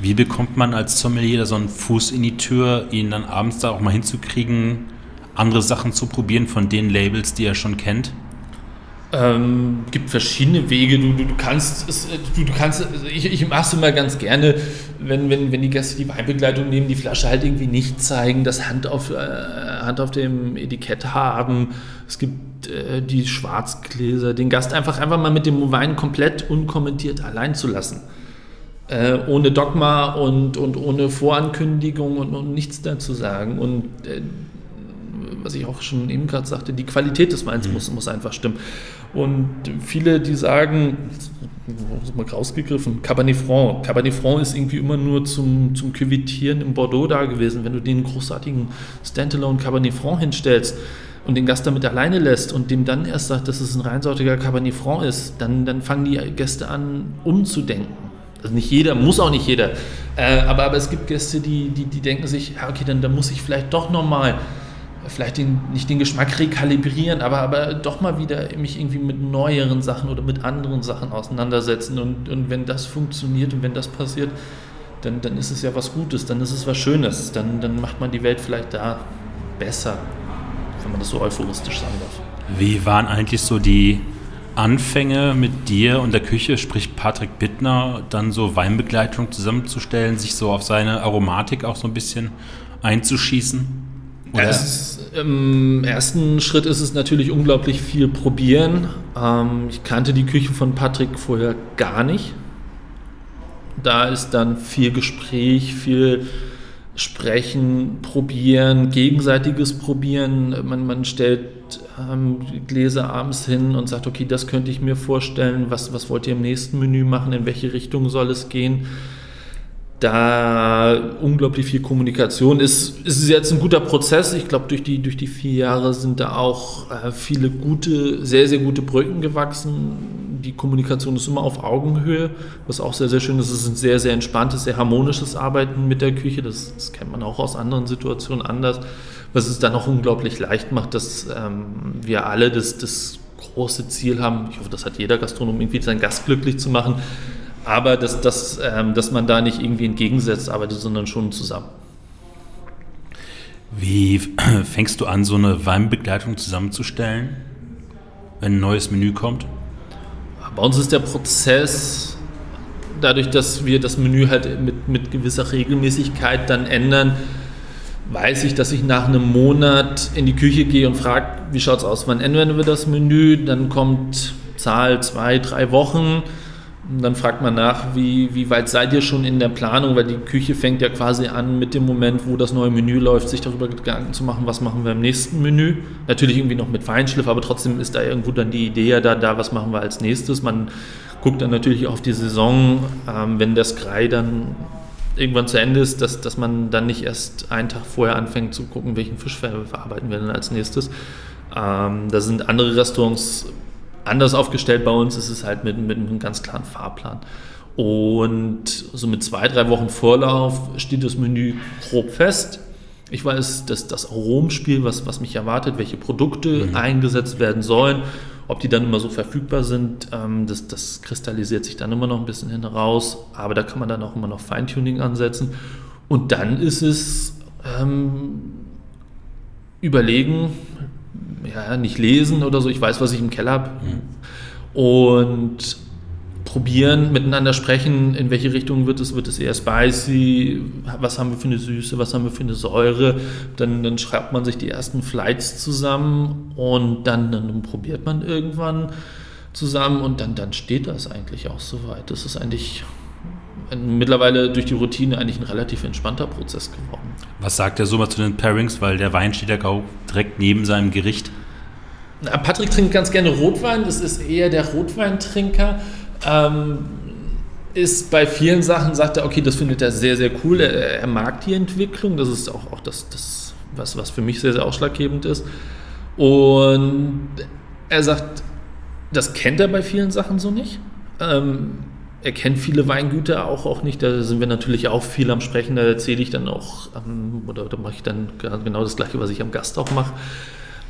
Wie bekommt man als Sommelier so einen Fuß in die Tür, ihn dann abends da auch mal hinzukriegen, andere Sachen zu probieren von den Labels, die er schon kennt? Ähm, gibt verschiedene Wege. Du, du, du kannst, es, du, du kannst, ich, ich mache es immer ganz gerne, wenn, wenn, wenn die Gäste die Weinbegleitung nehmen, die Flasche halt irgendwie nicht zeigen, das Hand auf, äh, Hand auf dem Etikett haben. Es gibt äh, die Schwarzgläser, den Gast einfach, einfach mal mit dem Wein komplett unkommentiert allein zu lassen. Äh, ohne Dogma und, und ohne Vorankündigung und, und nichts dazu sagen. Und äh, was ich auch schon eben gerade sagte, die Qualität des Weins mhm. muss, muss einfach stimmen. Und viele, die sagen, mal rausgegriffen, Cabernet Franc. Cabernet Franc ist irgendwie immer nur zum, zum Küvitieren im Bordeaux da gewesen. Wenn du den großartigen Standalone Cabernet Franc hinstellst und den Gast damit alleine lässt und dem dann erst sagt, dass es ein reinsortiger Cabernet Franc ist, dann, dann fangen die Gäste an, umzudenken. Also nicht jeder, muss auch nicht jeder. Äh, aber, aber es gibt Gäste, die, die, die denken sich, ja, okay, dann, dann muss ich vielleicht doch nochmal vielleicht den, nicht den Geschmack rekalibrieren, aber, aber doch mal wieder mich irgendwie mit neueren Sachen oder mit anderen Sachen auseinandersetzen. Und, und wenn das funktioniert und wenn das passiert, dann, dann ist es ja was Gutes, dann ist es was Schönes, dann, dann macht man die Welt vielleicht da besser, wenn man das so euphoristisch sagen darf. Wie waren eigentlich so die Anfänge mit dir und der Küche, sprich Patrick Bittner, dann so Weinbegleitung zusammenzustellen, sich so auf seine Aromatik auch so ein bisschen einzuschießen? Erst, Im ersten Schritt ist es natürlich unglaublich viel probieren. Ähm, ich kannte die Küche von Patrick vorher gar nicht. Da ist dann viel Gespräch, viel Sprechen, Probieren, gegenseitiges Probieren. Man, man stellt ähm, Gläser abends hin und sagt, okay, das könnte ich mir vorstellen. Was, was wollt ihr im nächsten Menü machen? In welche Richtung soll es gehen? da unglaublich viel Kommunikation ist. Ist jetzt ein guter Prozess. Ich glaube, durch die, durch die vier Jahre sind da auch äh, viele gute, sehr, sehr gute Brücken gewachsen. Kommunikation ist immer auf Augenhöhe, was auch sehr, sehr schön ist. Es ist ein sehr, sehr entspanntes, sehr harmonisches Arbeiten mit der Küche. Das, das kennt man auch aus anderen Situationen anders. Was es dann auch unglaublich leicht macht, dass ähm, wir alle das, das große Ziel haben. Ich hoffe, das hat jeder Gastronom, irgendwie seinen Gast glücklich zu machen aber dass, dass, ähm, dass man da nicht irgendwie entgegensetzt arbeitet, sondern schon zusammen. Wie fängst du an, so eine Weinbegleitung zusammenzustellen, wenn ein neues Menü kommt? Bei uns ist der Prozess, dadurch, dass wir das Menü halt mit, mit gewisser Regelmäßigkeit dann ändern, weiß ich, dass ich nach einem Monat in die Küche gehe und frage, wie schaut es aus, wann ändern wir das Menü? Dann kommt Zahl zwei, drei Wochen und dann fragt man nach, wie, wie weit seid ihr schon in der Planung, weil die Küche fängt ja quasi an mit dem Moment, wo das neue Menü läuft, sich darüber Gedanken zu machen, was machen wir im nächsten Menü. Natürlich irgendwie noch mit Feinschliff, aber trotzdem ist da irgendwo dann die Idee ja da, da was machen wir als nächstes. Man guckt dann natürlich auf die Saison, ähm, wenn das Grei dann irgendwann zu Ende ist, dass, dass man dann nicht erst einen Tag vorher anfängt zu gucken, welchen Fisch verarbeiten wir dann als nächstes. Ähm, da sind andere Restaurants anders aufgestellt bei uns ist es halt mit, mit einem ganz klaren Fahrplan. Und so mit zwei, drei Wochen Vorlauf steht das Menü grob fest. Ich weiß, dass das Aromspiel, was, was mich erwartet, welche Produkte mhm. eingesetzt werden sollen, ob die dann immer so verfügbar sind, ähm, das, das kristallisiert sich dann immer noch ein bisschen hin raus. Aber da kann man dann auch immer noch Feintuning ansetzen. Und dann ist es ähm, überlegen, ja, nicht lesen oder so. Ich weiß, was ich im Keller habe. Mhm. Und probieren, miteinander sprechen, in welche Richtung wird es, wird es eher spicy, was haben wir für eine Süße, was haben wir für eine Säure, dann, dann schreibt man sich die ersten Flights zusammen und dann, dann probiert man irgendwann zusammen und dann, dann steht das eigentlich auch soweit. Das ist eigentlich mittlerweile durch die Routine eigentlich ein relativ entspannter Prozess geworden. Was sagt der so mal zu den Pairings, weil der Wein steht ja direkt neben seinem Gericht? Patrick trinkt ganz gerne Rotwein, das ist eher der Rotweintrinker. Ähm, ist bei vielen Sachen, sagt er, okay, das findet er sehr, sehr cool. Er, er mag die Entwicklung, das ist auch, auch das, das was, was für mich sehr, sehr ausschlaggebend ist. Und er sagt, das kennt er bei vielen Sachen so nicht. Ähm, er kennt viele Weingüter auch, auch nicht. Da sind wir natürlich auch viel am Sprechen. Da erzähle ich dann auch, ähm, oder da mache ich dann genau das Gleiche, was ich am Gast auch mache.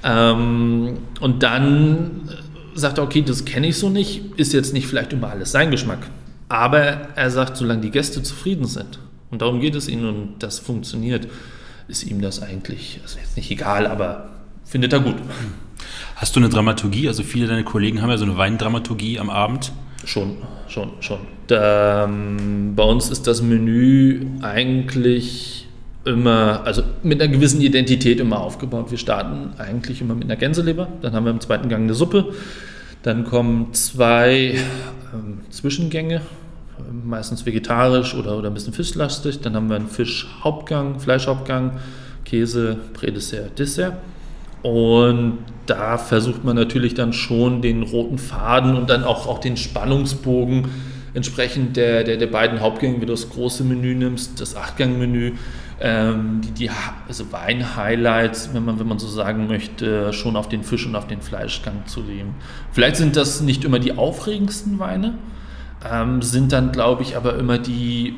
Ähm, und dann sagt er, okay, das kenne ich so nicht, ist jetzt nicht vielleicht immer alles sein Geschmack. Aber er sagt, solange die Gäste zufrieden sind, und darum geht es ihnen und das funktioniert, ist ihm das eigentlich, also jetzt nicht egal, aber findet er gut. Hast du eine Dramaturgie? Also viele deiner Kollegen haben ja so eine Weindramaturgie am Abend. Schon, schon, schon. Da, ähm, bei uns ist das Menü eigentlich immer, also mit einer gewissen Identität immer aufgebaut. Wir starten eigentlich immer mit einer Gänseleber, dann haben wir im zweiten Gang eine Suppe, dann kommen zwei ähm, Zwischengänge, meistens vegetarisch oder, oder ein bisschen fischlastig, dann haben wir einen Fischhauptgang, Fleischhauptgang, Käse, Prädessert, Dessert. Und da versucht man natürlich dann schon den roten Faden und dann auch, auch den Spannungsbogen entsprechend der, der, der beiden Hauptgänge, wenn du das große Menü nimmst, das Achtgang-Menü, ähm, die, die also Wein-Highlights, wenn man, wenn man so sagen möchte, schon auf den Fisch und auf den Fleischgang zu nehmen. Vielleicht sind das nicht immer die aufregendsten Weine, ähm, sind dann, glaube ich, aber immer die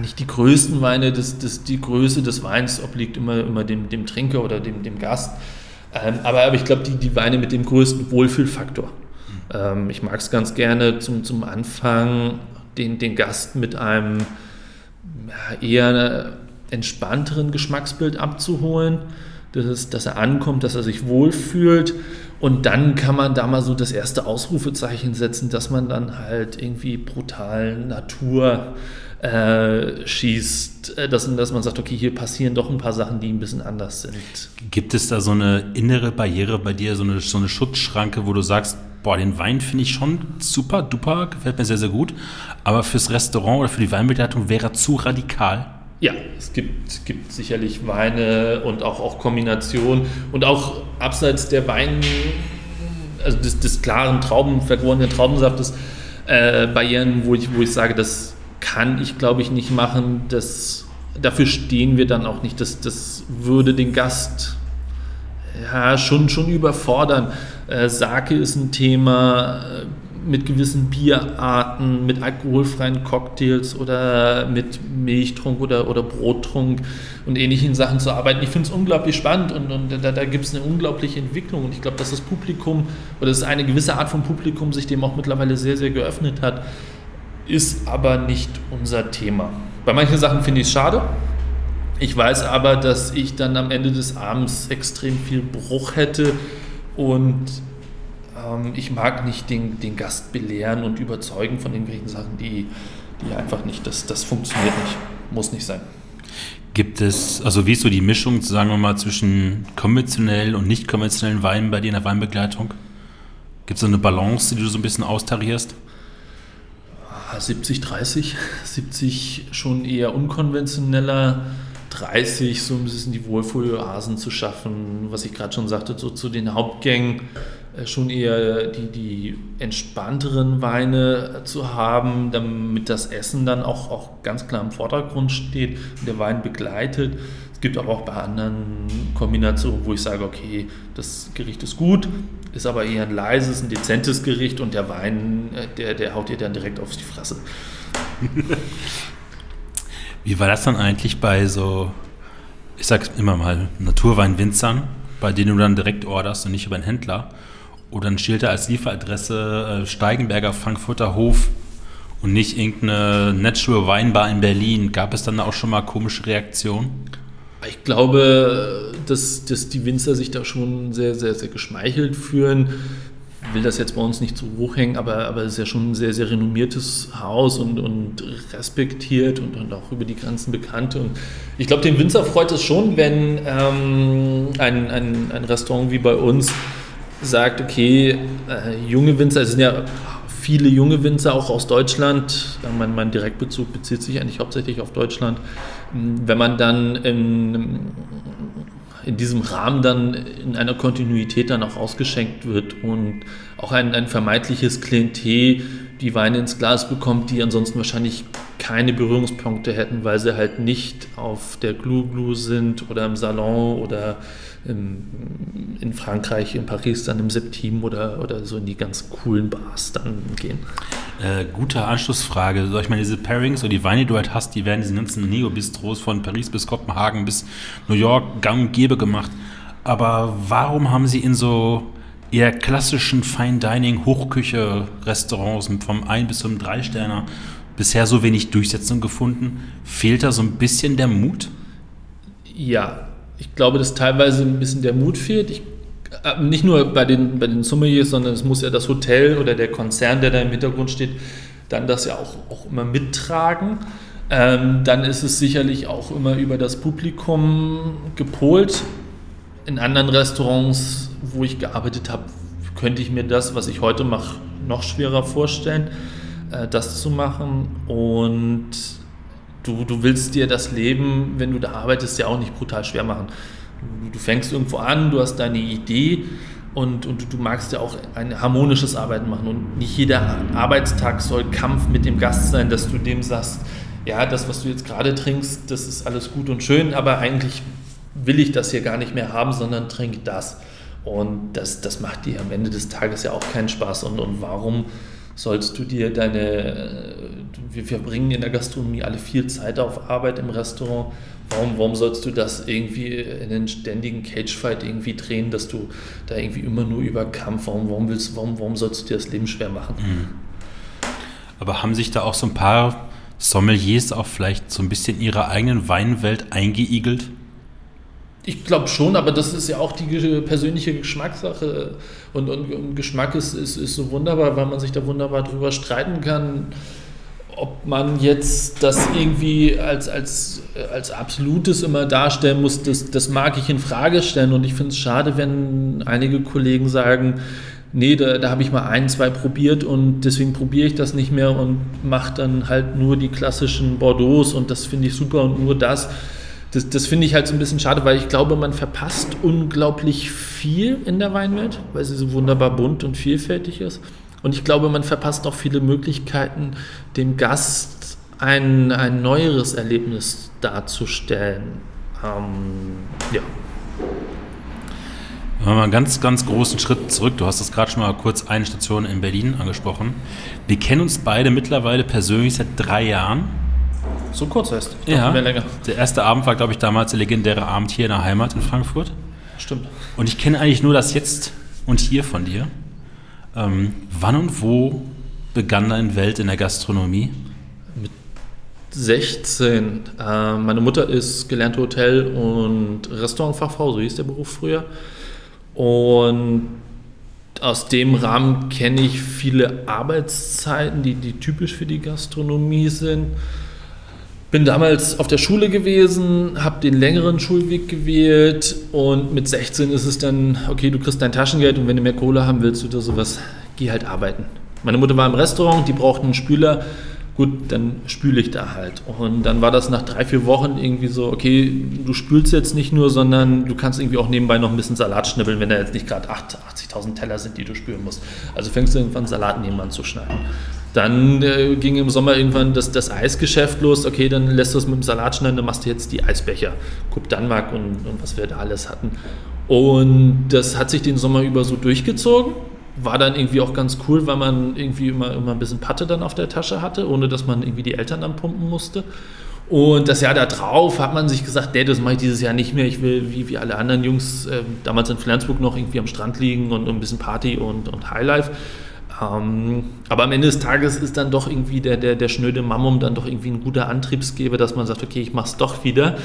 nicht die größten Weine, das, das, die Größe des Weins obliegt immer, immer dem, dem Trinker oder dem, dem Gast. Ähm, aber, aber ich glaube, die, die Weine mit dem größten Wohlfühlfaktor. Ähm, ich mag es ganz gerne zum, zum Anfang, den, den Gast mit einem eher entspannteren Geschmacksbild abzuholen, dass, dass er ankommt, dass er sich wohlfühlt. Und dann kann man da mal so das erste Ausrufezeichen setzen, dass man dann halt irgendwie brutal Natur äh, schießt, äh, dass, dass man sagt, okay, hier passieren doch ein paar Sachen, die ein bisschen anders sind. Gibt es da so eine innere Barriere bei dir, so eine, so eine Schutzschranke, wo du sagst, boah, den Wein finde ich schon super, duper, gefällt mir sehr, sehr gut, aber fürs Restaurant oder für die Weinbegleitung wäre er zu radikal? Ja, es gibt, gibt sicherlich Weine und auch, auch Kombinationen und auch abseits der Wein, also des, des klaren Trauben, vergorenen Traubensaftes, äh, Barrieren, wo ich, wo ich sage, das kann ich, glaube ich, nicht machen. Das, dafür stehen wir dann auch nicht. Das, das würde den Gast ja, schon, schon überfordern. Äh, Sake ist ein Thema äh, mit gewissen Bierarten, mit alkoholfreien Cocktails oder mit Milchtrunk oder, oder Brottrunk und ähnlichen Sachen zu arbeiten. Ich finde es unglaublich spannend und, und da, da gibt es eine unglaubliche Entwicklung und ich glaube, dass das Publikum oder dass eine gewisse Art von Publikum sich dem auch mittlerweile sehr, sehr geöffnet hat ist aber nicht unser Thema. Bei manchen Sachen finde ich es schade. Ich weiß aber, dass ich dann am Ende des Abends extrem viel Bruch hätte und ähm, ich mag nicht den, den Gast belehren und überzeugen von irgendwelchen Sachen, die, die einfach nicht, das, das funktioniert nicht, muss nicht sein. Gibt es, also wie ist so die Mischung, sagen wir mal, zwischen konventionellen und nicht konventionellen Weinen bei dir in der Weinbegleitung? Gibt es so eine Balance, die du so ein bisschen austarierst? 70, 30, 70 schon eher unkonventioneller, 30 so ein bisschen die Wohlfühloasen zu schaffen, was ich gerade schon sagte, so zu den Hauptgängen äh, schon eher die, die entspannteren Weine zu haben, damit das Essen dann auch, auch ganz klar im Vordergrund steht und der Wein begleitet. Es gibt aber auch bei anderen Kombinationen, wo ich sage, okay, das Gericht ist gut, ist aber eher ein leises, ein dezentes Gericht und der Wein, äh, der, der haut dir dann direkt auf die Fresse. Wie war das dann eigentlich bei so, ich sag's immer mal, Naturweinwinzern, bei denen du dann direkt orderst und nicht über einen Händler? Oder ein Schild als Lieferadresse äh, Steigenberger Frankfurter Hof und nicht irgendeine Natural Weinbar in Berlin. Gab es dann auch schon mal komische Reaktionen? Ich glaube, dass, dass die Winzer sich da schon sehr, sehr, sehr geschmeichelt fühlen. Ich will das jetzt bei uns nicht zu hoch hängen, aber, aber es ist ja schon ein sehr, sehr renommiertes Haus und, und respektiert und, und auch über die Grenzen bekannt. Und ich glaube, den Winzer freut es schon, wenn ähm, ein, ein, ein Restaurant wie bei uns sagt, okay, äh, junge Winzer, es sind ja viele junge Winzer auch aus Deutschland, mein, mein Direktbezug bezieht sich eigentlich hauptsächlich auf Deutschland, wenn man dann in, in diesem Rahmen dann in einer Kontinuität dann auch ausgeschenkt wird und auch ein, ein vermeintliches Klientel die Weine ins Glas bekommt, die ansonsten wahrscheinlich keine Berührungspunkte hätten, weil sie halt nicht auf der Glu Glu sind oder im Salon oder im, in Frankreich, in Paris dann im Septim oder, oder so in die ganz coolen Bars dann gehen. Äh, gute Anschlussfrage. Soll ich mal diese Pairings oder die Weine, die du halt hast, die werden diesen ganzen Neo-Bistros von Paris bis Kopenhagen bis New York gang und gäbe gemacht. Aber warum haben sie in so eher klassischen Fine Dining Hochküche Restaurants vom 1 bis zum 3 Sterner bisher so wenig Durchsetzung gefunden. Fehlt da so ein bisschen der Mut? Ja, ich glaube, dass teilweise ein bisschen der Mut fehlt. Ich, äh, nicht nur bei den, bei den Sommeliers, sondern es muss ja das Hotel oder der Konzern, der da im Hintergrund steht, dann das ja auch, auch immer mittragen. Ähm, dann ist es sicherlich auch immer über das Publikum gepolt. In anderen Restaurants, wo ich gearbeitet habe, könnte ich mir das, was ich heute mache, noch schwerer vorstellen, äh, das zu machen. Und du, du willst dir das Leben, wenn du da arbeitest, ja auch nicht brutal schwer machen. Du, du fängst irgendwo an, du hast deine Idee und, und du magst ja auch ein harmonisches Arbeiten machen. Und nicht jeder Arbeitstag soll Kampf mit dem Gast sein, dass du dem sagst, ja, das, was du jetzt gerade trinkst, das ist alles gut und schön, aber eigentlich will ich das hier gar nicht mehr haben, sondern trink das. Und das, das macht dir am Ende des Tages ja auch keinen Spaß. Und, und warum sollst du dir deine, äh, wir verbringen in der Gastronomie alle viel Zeit auf Arbeit im Restaurant, warum, warum sollst du das irgendwie in einen ständigen Cagefight irgendwie drehen, dass du da irgendwie immer nur über Kampf, warum, warum, willst, warum, warum sollst du dir das Leben schwer machen? Mhm. Aber haben sich da auch so ein paar Sommeliers auch vielleicht so ein bisschen in ihrer eigenen Weinwelt eingeigelt? Ich glaube schon, aber das ist ja auch die persönliche Geschmackssache. Und, und, und Geschmack ist, ist, ist, so wunderbar, weil man sich da wunderbar drüber streiten kann, ob man jetzt das irgendwie als, als, als Absolutes immer darstellen muss. Das, das mag ich in Frage stellen. Und ich finde es schade, wenn einige Kollegen sagen, nee, da, da habe ich mal ein, zwei probiert und deswegen probiere ich das nicht mehr und mache dann halt nur die klassischen Bordeaux und das finde ich super und nur das das, das finde ich halt so ein bisschen schade, weil ich glaube, man verpasst unglaublich viel in der Weinwelt, weil sie so wunderbar bunt und vielfältig ist. Und ich glaube, man verpasst auch viele Möglichkeiten, dem Gast ein, ein neueres Erlebnis darzustellen. Ähm, ja. Wir haben einen ganz, ganz großen Schritt zurück. Du hast das gerade schon mal kurz eine Station in Berlin angesprochen. Wir kennen uns beide mittlerweile persönlich seit drei Jahren. So kurz heißt. Ja. Länger. Der erste Abend war, glaube ich, damals der legendäre Abend hier in der Heimat in Frankfurt. Stimmt. Und ich kenne eigentlich nur das Jetzt und Hier von dir. Ähm, wann und wo begann deine Welt in der Gastronomie? Mit 16. Äh, meine Mutter ist gelernte Hotel- und Restaurantfachfrau, so hieß der Beruf früher. Und aus dem Rahmen kenne ich viele Arbeitszeiten, die, die typisch für die Gastronomie sind. Bin damals auf der Schule gewesen, habe den längeren Schulweg gewählt und mit 16 ist es dann, okay, du kriegst dein Taschengeld und wenn du mehr Kohle haben willst oder sowas, geh halt arbeiten. Meine Mutter war im Restaurant, die brauchten einen Spüler, gut, dann spüle ich da halt. Und dann war das nach drei, vier Wochen irgendwie so, okay, du spülst jetzt nicht nur, sondern du kannst irgendwie auch nebenbei noch ein bisschen Salat schnibbeln, wenn da jetzt nicht gerade 80.000 Teller sind, die du spülen musst. Also fängst du irgendwann Salat nebenan zu schneiden. Dann äh, ging im Sommer irgendwann das, das Eisgeschäft los. Okay, dann lässt du es mit dem Salat schneiden, dann machst du jetzt die Eisbecher. Guck Danmark und, und was wir da alles hatten. Und das hat sich den Sommer über so durchgezogen. War dann irgendwie auch ganz cool, weil man irgendwie immer, immer ein bisschen Patte dann auf der Tasche hatte, ohne dass man irgendwie die Eltern dann pumpen musste. Und das Jahr darauf hat man sich gesagt, nee, das mache ich dieses Jahr nicht mehr. Ich will, wie, wie alle anderen Jungs, äh, damals in Flensburg noch irgendwie am Strand liegen und, und ein bisschen Party und, und Highlife. Ähm, aber am Ende des Tages ist dann doch irgendwie der, der, der schnöde Mammum dann doch irgendwie ein guter Antriebsgeber, dass man sagt, okay, ich mache es doch wieder.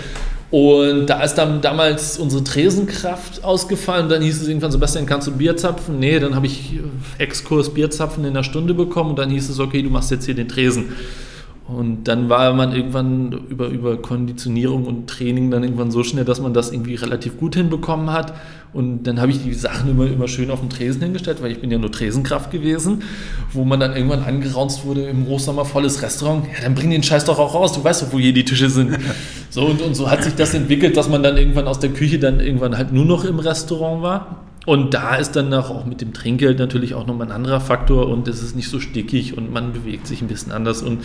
Und da ist dann damals unsere Tresenkraft ausgefallen. Dann hieß es irgendwann, Sebastian, kannst du Bier zapfen? Nee, dann habe ich Exkurs Bierzapfen in einer Stunde bekommen und dann hieß es, okay, du machst jetzt hier den Tresen. Und dann war man irgendwann über, über Konditionierung und Training dann irgendwann so schnell, dass man das irgendwie relativ gut hinbekommen hat. Und dann habe ich die Sachen immer, immer schön auf dem Tresen hingestellt, weil ich bin ja nur Tresenkraft gewesen, wo man dann irgendwann angeraunzt wurde im Hochsommer, volles Restaurant. Ja, dann bring den Scheiß doch auch raus, du weißt doch, wo hier die Tische sind. So und, und so hat sich das entwickelt, dass man dann irgendwann aus der Küche dann irgendwann halt nur noch im Restaurant war. Und da ist dann auch mit dem Trinkgeld natürlich auch nochmal ein anderer Faktor und es ist nicht so stickig und man bewegt sich ein bisschen anders und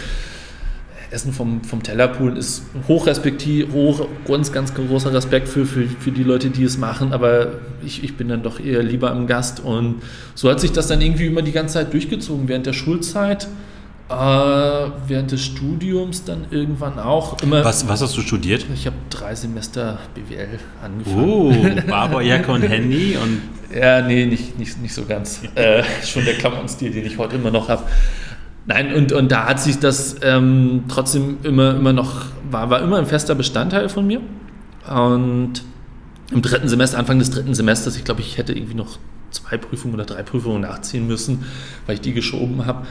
Essen vom, vom Tellerpool ist hoch respektiv, hoch, ganz, ganz großer Respekt für, für, für die Leute, die es machen, aber ich, ich bin dann doch eher lieber am Gast und so hat sich das dann irgendwie immer die ganze Zeit durchgezogen, während der Schulzeit, äh, während des Studiums dann irgendwann auch. Immer, was, was hast du studiert? Ich habe drei Semester BWL angefangen. Oh, Barberjacke und Handy und... Ja, nee, nicht, nicht, nicht so ganz. Äh, schon der Klamottenstil, den ich heute immer noch habe. Nein, und, und da hat sich das ähm, trotzdem immer, immer noch, war, war immer ein fester Bestandteil von mir. Und im dritten Semester, Anfang des dritten Semesters, ich glaube, ich hätte irgendwie noch zwei Prüfungen oder drei Prüfungen nachziehen müssen, weil ich die geschoben habe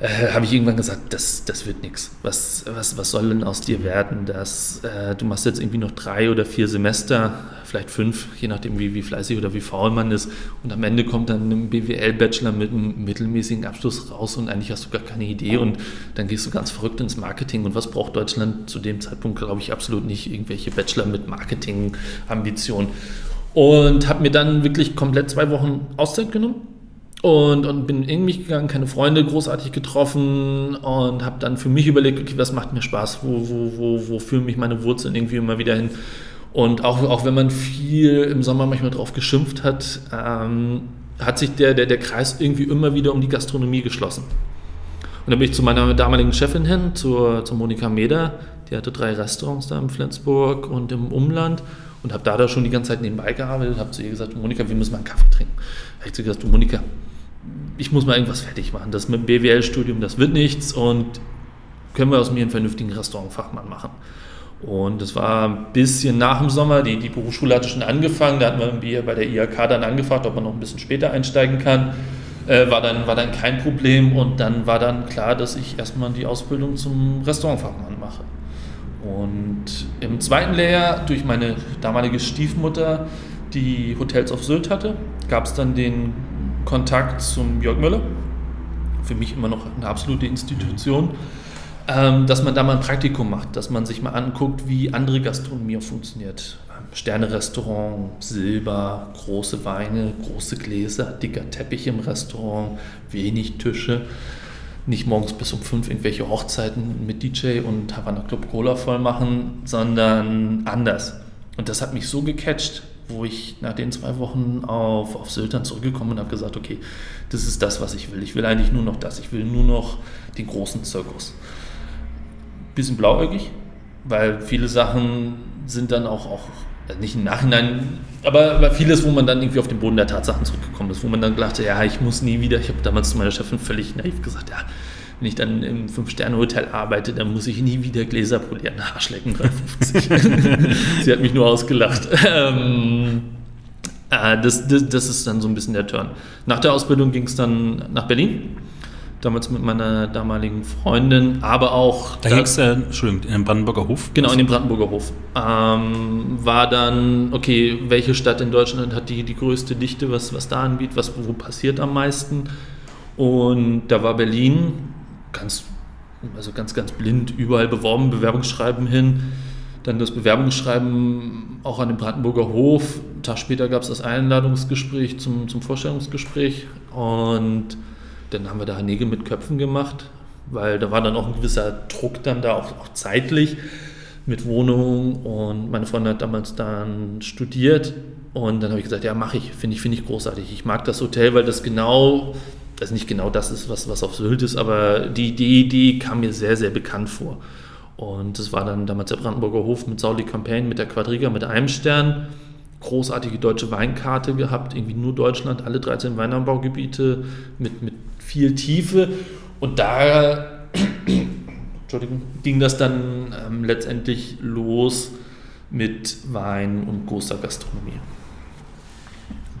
äh, habe ich irgendwann gesagt, das, das wird nichts. Was, was, was soll denn aus dir werden? Das, äh, du machst jetzt irgendwie noch drei oder vier Semester, vielleicht fünf, je nachdem, wie, wie fleißig oder wie faul man ist. Und am Ende kommt dann ein BWL-Bachelor mit einem mittelmäßigen Abschluss raus und eigentlich hast du gar keine Idee und dann gehst du ganz verrückt ins Marketing. Und was braucht Deutschland zu dem Zeitpunkt, glaube ich, absolut nicht irgendwelche Bachelor mit Marketing-Ambitionen. Und habe mir dann wirklich komplett zwei Wochen Auszeit genommen und, und bin in mich gegangen, keine Freunde großartig getroffen und habe dann für mich überlegt, okay, was macht mir Spaß, wo, wo, wo, wo führen mich meine Wurzeln irgendwie immer wieder hin. Und auch, auch wenn man viel im Sommer manchmal drauf geschimpft hat, ähm, hat sich der, der, der Kreis irgendwie immer wieder um die Gastronomie geschlossen. Und dann bin ich zu meiner damaligen Chefin hin, zur, zur Monika Meder, die hatte drei Restaurants da in Flensburg und im Umland und habe da, schon die ganze Zeit nebenbei gearbeitet, habe zu ihr gesagt, Monika, wir müssen mal einen Kaffee trinken. Da habe ich zu gesagt, du Monika, ich muss mal irgendwas fertig machen. Das mit dem BWL-Studium, das wird nichts und können wir aus mir einen vernünftigen Restaurantfachmann machen. Und das war ein bisschen nach dem Sommer, die, die Berufsschule hatte schon angefangen, da hatten wir bei der IHK dann angefragt, ob man noch ein bisschen später einsteigen kann. Äh, war, dann, war dann kein Problem und dann war dann klar, dass ich erstmal die Ausbildung zum Restaurantfachmann mache. Und im zweiten Lehrjahr durch meine damalige Stiefmutter, die Hotels auf Sylt hatte, gab es dann den Kontakt zum Jörg Müller, für mich immer noch eine absolute Institution, ähm, dass man da mal ein Praktikum macht, dass man sich mal anguckt, wie andere Gastronomie funktioniert. Sterne-Restaurant, Silber, große Weine, große Gläser, dicker Teppich im Restaurant, wenig Tische. Nicht morgens bis um fünf irgendwelche Hochzeiten mit DJ und Havana Club Cola voll machen, sondern anders. Und das hat mich so gecatcht, wo ich nach den zwei Wochen auf, auf Sylt dann zurückgekommen und habe gesagt, okay, das ist das, was ich will. Ich will eigentlich nur noch das. Ich will nur noch den großen Zirkus. Bisschen blauäugig, weil viele Sachen sind dann auch, auch äh, nicht im Nachhinein, aber, aber vieles, wo man dann irgendwie auf den Boden der Tatsachen zurückgekommen ist, wo man dann dachte, ja, ich muss nie wieder, ich habe damals zu meiner Chefin völlig naiv gesagt, ja, wenn ich dann im Fünf-Sterne-Hotel arbeite, dann muss ich nie wieder Gläser polieren. Arschlecken 350. Sie hat mich nur ausgelacht. Ähm, äh, das, das, das, ist dann so ein bisschen der Turn. Nach der Ausbildung ging es dann nach Berlin. Damals mit meiner damaligen Freundin, aber auch. Da, da ging es, äh, Entschuldigung, in den Brandenburger Hof? Genau, in den Brandenburger Hof. Ähm, war dann, okay, welche Stadt in Deutschland hat die, die größte Dichte, was, was da anbietet, was wo passiert am meisten? Und da war Berlin ganz, also ganz, ganz blind überall beworben, Bewerbungsschreiben hin. Dann das Bewerbungsschreiben auch an den Brandenburger Hof. Einen Tag später gab es das Einladungsgespräch zum, zum Vorstellungsgespräch. Und dann haben wir da Nägel mit Köpfen gemacht, weil da war dann auch ein gewisser Druck dann da, auch, auch zeitlich mit Wohnung. Und meine Freundin hat damals dann studiert. Und dann habe ich gesagt, ja, mache ich, finde ich, finde ich großartig. Ich mag das Hotel, weil das genau das nicht genau das ist, was, was auf Sylt ist, aber die, die Idee kam mir sehr, sehr bekannt vor. Und das war dann damals der Brandenburger Hof mit Sauli Campaign, mit der Quadriga, mit einem Stern. Großartige deutsche Weinkarte gehabt, irgendwie nur Deutschland, alle 13 Weinanbaugebiete mit, mit viel Tiefe. Und da ging das dann ähm, letztendlich los mit Wein und großer Gastronomie.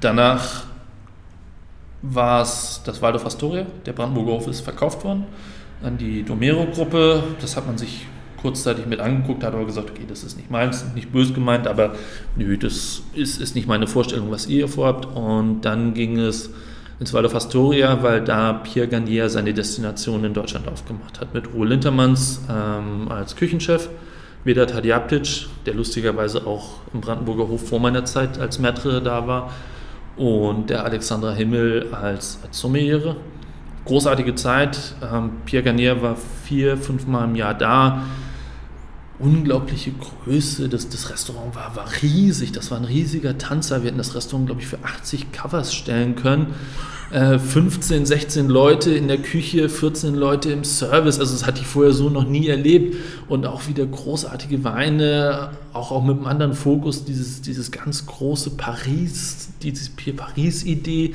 Danach war es das Waldorf Astoria. Der Brandenburger Hof ist verkauft worden an die Domero-Gruppe. Das hat man sich kurzzeitig mit angeguckt, hat aber gesagt, okay, das ist nicht meins, nicht böse gemeint, aber nö, das ist, ist nicht meine Vorstellung, was ihr vorhabt. Und dann ging es ins Waldorf Astoria, weil da Pierre Garnier seine Destination in Deutschland aufgemacht hat, mit Ruhe Lintermanns ähm, als Küchenchef, Vedat Hadjaptic, der lustigerweise auch im Brandenburger Hof vor meiner Zeit als Maitre da war, und der Alexandra Himmel als, als Sommeliere. Großartige Zeit. Ähm, Pierre Garnier war vier, fünf Mal im Jahr da. Unglaubliche Größe. Das, das Restaurant war, war riesig. Das war ein riesiger Tanzer. Wir hätten das Restaurant, glaube ich, für 80 Covers stellen können. 15, äh, 16 Leute in der Küche, 14 Leute im Service. Also das hatte ich vorher so noch nie erlebt. Und auch wieder großartige Weine, auch, auch mit einem anderen Fokus, dieses, dieses ganz große Paris, diese Paris-Idee.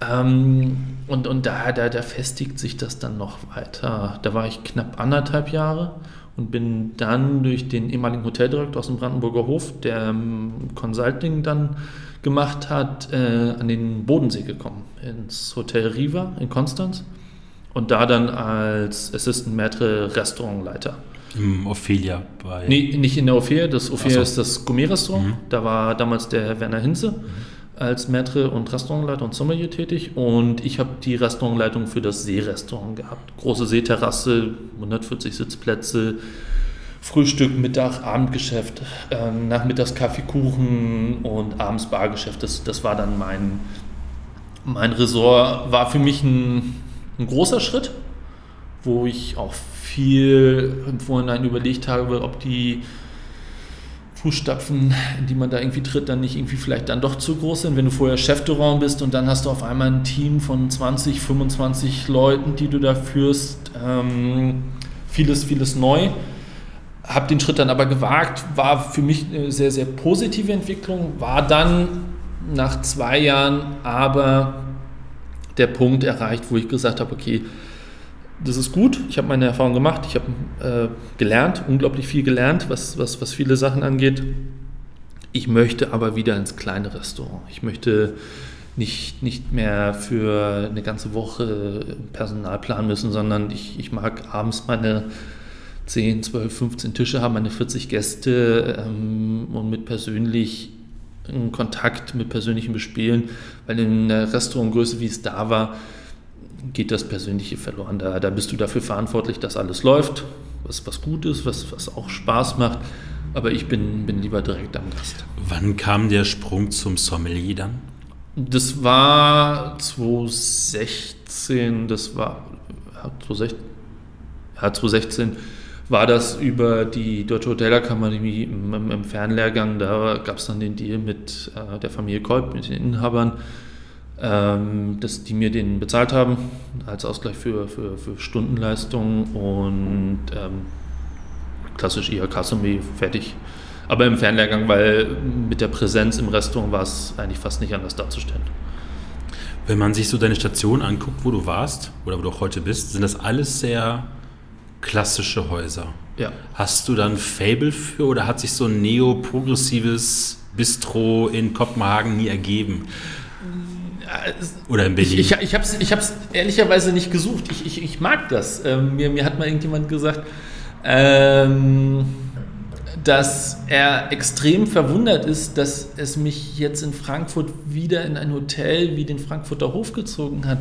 Ähm, und und da, da, da festigt sich das dann noch weiter. Da war ich knapp anderthalb Jahre und bin dann durch den ehemaligen Hoteldirektor aus dem Brandenburger Hof, der ähm, Consulting dann gemacht hat, äh, an den Bodensee gekommen, ins Hotel Riva in Konstanz und da dann als Assistant Maitre Restaurantleiter. Im Ophelia bei. Nee, nicht in der Ophelia, das Ophelia so. ist das Gourmet-Restaurant. Mhm. Da war damals der Werner Hinze als Maitre und Restaurantleiter und Sommelier tätig und ich habe die Restaurantleitung für das Seerestaurant gehabt. Große Seeterrasse, 140 Sitzplätze, Frühstück, Mittag, Abendgeschäft, äh, nachmittags Kaffeekuchen und abends Bargeschäft. Das, das war dann mein, mein Ressort. War für mich ein, ein großer Schritt, wo ich auch viel im Vorhinein überlegt habe, ob die Fußstapfen, in die man da irgendwie tritt, dann nicht irgendwie vielleicht dann doch zu groß sind. Wenn du vorher Chefrestaurant bist und dann hast du auf einmal ein Team von 20, 25 Leuten, die du da führst, ähm, vieles, vieles neu. Hab den Schritt dann aber gewagt, war für mich eine sehr, sehr positive Entwicklung, war dann nach zwei Jahren aber der Punkt erreicht, wo ich gesagt habe, okay, das ist gut, ich habe meine Erfahrung gemacht, ich habe äh, gelernt, unglaublich viel gelernt, was, was, was viele Sachen angeht. Ich möchte aber wieder ins kleine Restaurant. Ich möchte nicht, nicht mehr für eine ganze Woche Personal planen müssen, sondern ich, ich mag abends meine 10, 12, 15 Tische haben, meine 40 Gäste ähm, und mit persönlich Kontakt, mit persönlichem Bespielen, weil in der Restaurantgröße, wie es da war, geht das Persönliche verloren. Da, da bist du dafür verantwortlich, dass alles läuft, was, was gut ist, was, was auch Spaß macht. Aber ich bin, bin lieber direkt am Gast. Wann kam der Sprung zum Sommelier dann? Das war 2016, das war ja, 2016, ja, 2016 war das über die Deutsche Hotelakademie im, im, im Fernlehrgang. Da gab es dann den Deal mit äh, der Familie Kolb, mit den Inhabern, ähm, dass die mir den bezahlt haben als Ausgleich für, für, für Stundenleistung und ähm, klassisch IHK-Sommelier fertig. Aber im Fernlehrgang, weil mit der Präsenz im Restaurant war es eigentlich fast nicht anders darzustellen. Wenn man sich so deine Station anguckt, wo du warst oder wo du auch heute bist, sind das alles sehr klassische Häuser. Ja. Hast du dann Fable für oder hat sich so ein neo-progressives Bistro in Kopenhagen nie ergeben? Oder in Berlin? Ich, ich, ich habe es ich hab's ehrlicherweise nicht gesucht. Ich, ich, ich mag das. Ähm, mir, mir hat mal irgendjemand gesagt, ähm, dass er extrem verwundert ist, dass es mich jetzt in Frankfurt wieder in ein Hotel wie den Frankfurter Hof gezogen hat.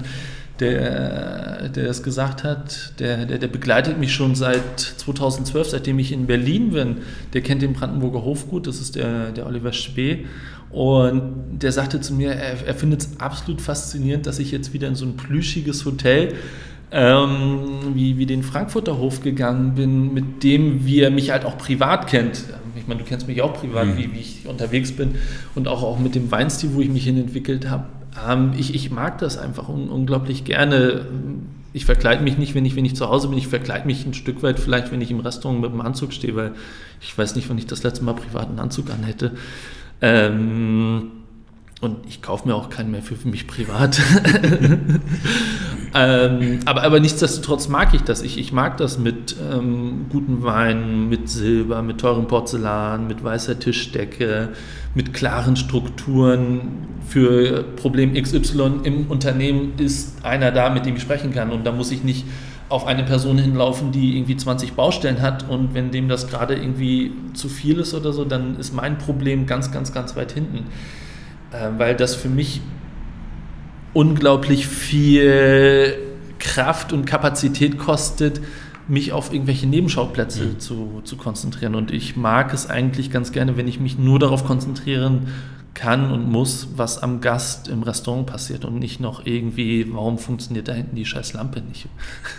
Der, der das gesagt hat, der, der, der begleitet mich schon seit 2012, seitdem ich in Berlin bin. Der kennt den Brandenburger Hof gut, das ist der, der Oliver Spee. Und der sagte zu mir, er, er findet es absolut faszinierend, dass ich jetzt wieder in so ein plüschiges Hotel ähm, wie, wie den Frankfurter Hof gegangen bin, mit dem, wie er mich halt auch privat kennt. Ich meine, du kennst mich auch privat, Mhm. wie, wie ich unterwegs bin und auch, auch mit dem Weinstil, wo ich mich hin entwickelt habe. Ähm, ich, ich mag das einfach un unglaublich gerne. Ich verkleide mich nicht, wenn ich, wenn ich zu Hause bin. Ich verkleide mich ein Stück weit vielleicht, wenn ich im Restaurant mit dem Anzug stehe, weil ich weiß nicht, wann ich das letzte Mal privat einen Anzug anhätte. Ähm, und ich kaufe mir auch keinen mehr für mich privat. ähm, aber, aber nichtsdestotrotz mag ich das. Ich, ich mag das mit ähm, guten Weinen, mit Silber, mit teurem Porzellan, mit weißer Tischdecke, mit klaren Strukturen. Für Problem XY im Unternehmen ist einer da, mit dem ich sprechen kann. Und da muss ich nicht auf eine Person hinlaufen, die irgendwie 20 Baustellen hat und wenn dem das gerade irgendwie zu viel ist oder so, dann ist mein Problem ganz, ganz, ganz weit hinten. Äh, weil das für mich unglaublich viel Kraft und Kapazität kostet, mich auf irgendwelche Nebenschauplätze Mhm. zu, zu konzentrieren. Und ich mag es eigentlich ganz gerne, wenn ich mich nur darauf konzentrieren kann und muss, was am Gast im Restaurant passiert und nicht noch irgendwie, warum funktioniert da hinten die scheiß Lampe nicht.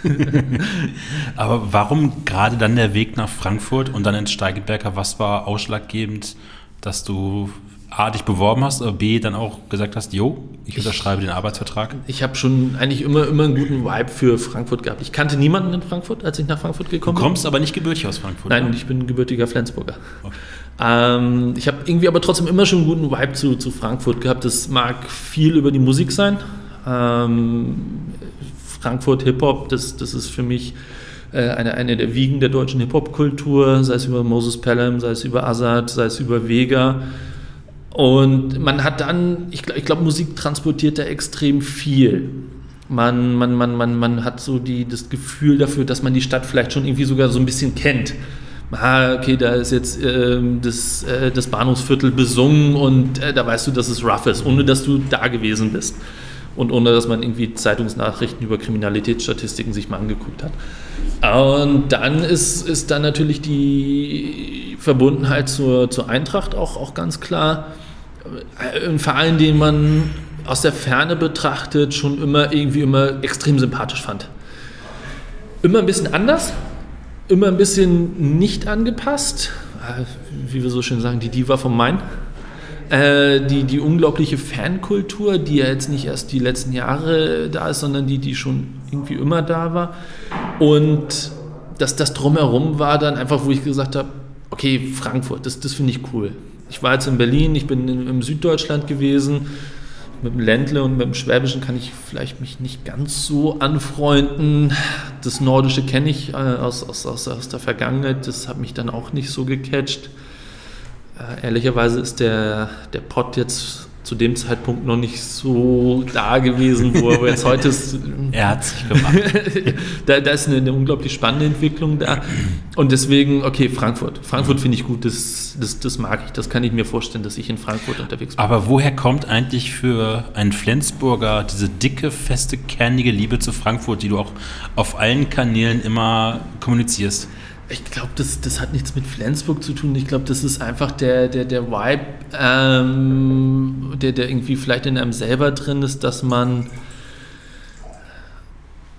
Aber warum gerade dann der Weg nach Frankfurt und dann ins Steigeberger? Was war ausschlaggebend, dass du A, dich beworben hast, B, dann auch gesagt hast, jo, ich unterschreibe den Arbeitsvertrag? Ich habe schon eigentlich immer, immer einen guten Vibe für Frankfurt gehabt. Ich kannte niemanden in Frankfurt, als ich nach Frankfurt Du gekommen bin. kommst aber nicht gebürtig aus Frankfurt. Nein, oder? ich bin gebürtiger Flensburger. Okay. Ähm, ich habe irgendwie aber trotzdem immer schon einen guten Vibe zu, zu Frankfurt gehabt. Das mag viel über die Musik sein. Ähm, Frankfurt Hip-Hop, das, das ist für mich äh, eine, eine der Wiegen der deutschen Hip-Hop-Kultur, sei es über Moses Pelham, sei es über Azad, sei es über Vega. Und man hat dann, ich glaube, glaub, Musik transportiert da extrem viel. Man, man, man, man, man hat so die, das Gefühl dafür, dass man die Stadt vielleicht schon irgendwie sogar so ein bisschen kennt. Ah, okay, da ist jetzt äh, das, äh, das Bahnhofsviertel besungen und äh, da weißt du, dass es rough ist, ohne dass du da gewesen bist. Und ohne dass man irgendwie Zeitungsnachrichten über Kriminalitätsstatistiken sich mal angeguckt hat. Und dann ist, ist dann natürlich die Verbundenheit zur, zur Eintracht auch, auch ganz klar. Ein Verein, den man aus der Ferne betrachtet schon immer irgendwie immer extrem sympathisch fand. Immer ein bisschen anders, immer ein bisschen nicht angepasst, wie wir so schön sagen, die Diva vom Main. Äh, die, die unglaubliche Fankultur, die ja jetzt nicht erst die letzten Jahre da ist, sondern die, die schon irgendwie immer da war. Und dass das drumherum war dann einfach, wo ich gesagt habe, okay, Frankfurt, das, das finde ich cool. Ich war jetzt in Berlin, ich bin in, im Süddeutschland gewesen, mit dem Ländle und mit dem Schwäbischen kann ich vielleicht mich nicht ganz so anfreunden. Das Nordische kenne ich äh, aus, aus, aus, aus der Vergangenheit, das hat mich dann auch nicht so gecatcht. Äh, ehrlicherweise ist der, der Pott jetzt zu dem Zeitpunkt noch nicht so da gewesen, wo er jetzt heute ist. er hat sich gemacht. da, da, ist eine, eine, unglaublich spannende Entwicklung da. Und deswegen, okay, Frankfurt. Frankfurt finde ich gut, das, das, das mag ich. Das kann ich mir vorstellen, dass ich in Frankfurt unterwegs bin. Aber woher kommt eigentlich für einen Flensburger diese dicke, feste, kernige Liebe zu Frankfurt, die du auch auf allen Kanälen immer kommunizierst? Ich glaube, das, das hat nichts mit Flensburg zu tun. Ich glaube, das ist einfach der, der, der Vibe, ähm, der, der irgendwie vielleicht in einem selber drin ist, dass man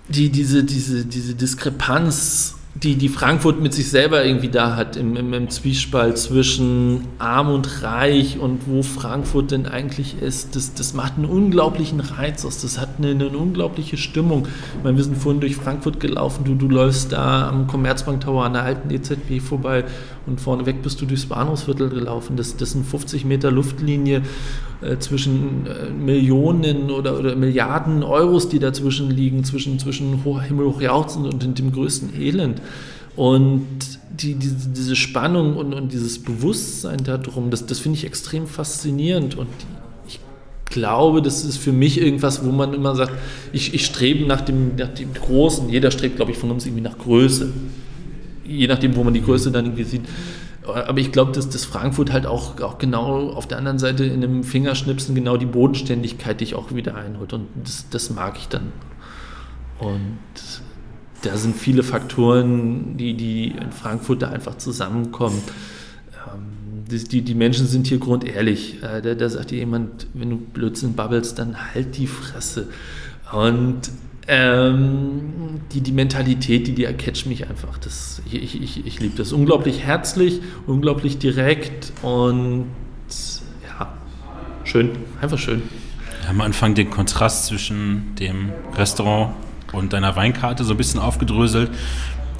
die, diese, diese, diese Diskrepanz die, die Frankfurt mit sich selber irgendwie da hat, im, im, im, Zwiespalt zwischen arm und reich und wo Frankfurt denn eigentlich ist, das, das macht einen unglaublichen Reiz aus, das hat eine, eine unglaubliche Stimmung. Ich meine, wir sind vorhin durch Frankfurt gelaufen, du, du läufst da am Commerzbank Tower an der alten EZB vorbei und vorneweg bist du durchs Bahnhofsviertel gelaufen. Das, das sind 50 Meter Luftlinie äh, zwischen äh, Millionen oder, oder Milliarden Euros, die dazwischen liegen, zwischen, zwischen Himmelhochjauchzen und dem größten Elend. Und die, diese, diese Spannung und, und dieses Bewusstsein darum, das, das finde ich extrem faszinierend. Und ich glaube, das ist für mich irgendwas, wo man immer sagt, ich, ich strebe nach dem, nach dem Großen. Jeder strebt, glaube ich, von uns irgendwie nach Größe je nachdem, wo man die Größe dann irgendwie sieht. Aber ich glaube, dass das Frankfurt halt auch, auch genau auf der anderen Seite in einem Fingerschnipsen genau die Bodenständigkeit dich auch wieder einholt. Und das, das mag ich dann. Und da sind viele Faktoren, die, die in Frankfurt da einfach zusammenkommen. Ähm, die, die Menschen sind hier grundehrlich. Äh, da, da sagt dir jemand, wenn du Blödsinn babbelst, dann halt die Fresse. Und ähm, die, die Mentalität, die, die catcht mich einfach. Das, ich ich, ich liebe das. Unglaublich herzlich, unglaublich direkt und ja, schön. Einfach schön. Am Anfang den Kontrast zwischen dem Restaurant und deiner Weinkarte so ein bisschen aufgedröselt.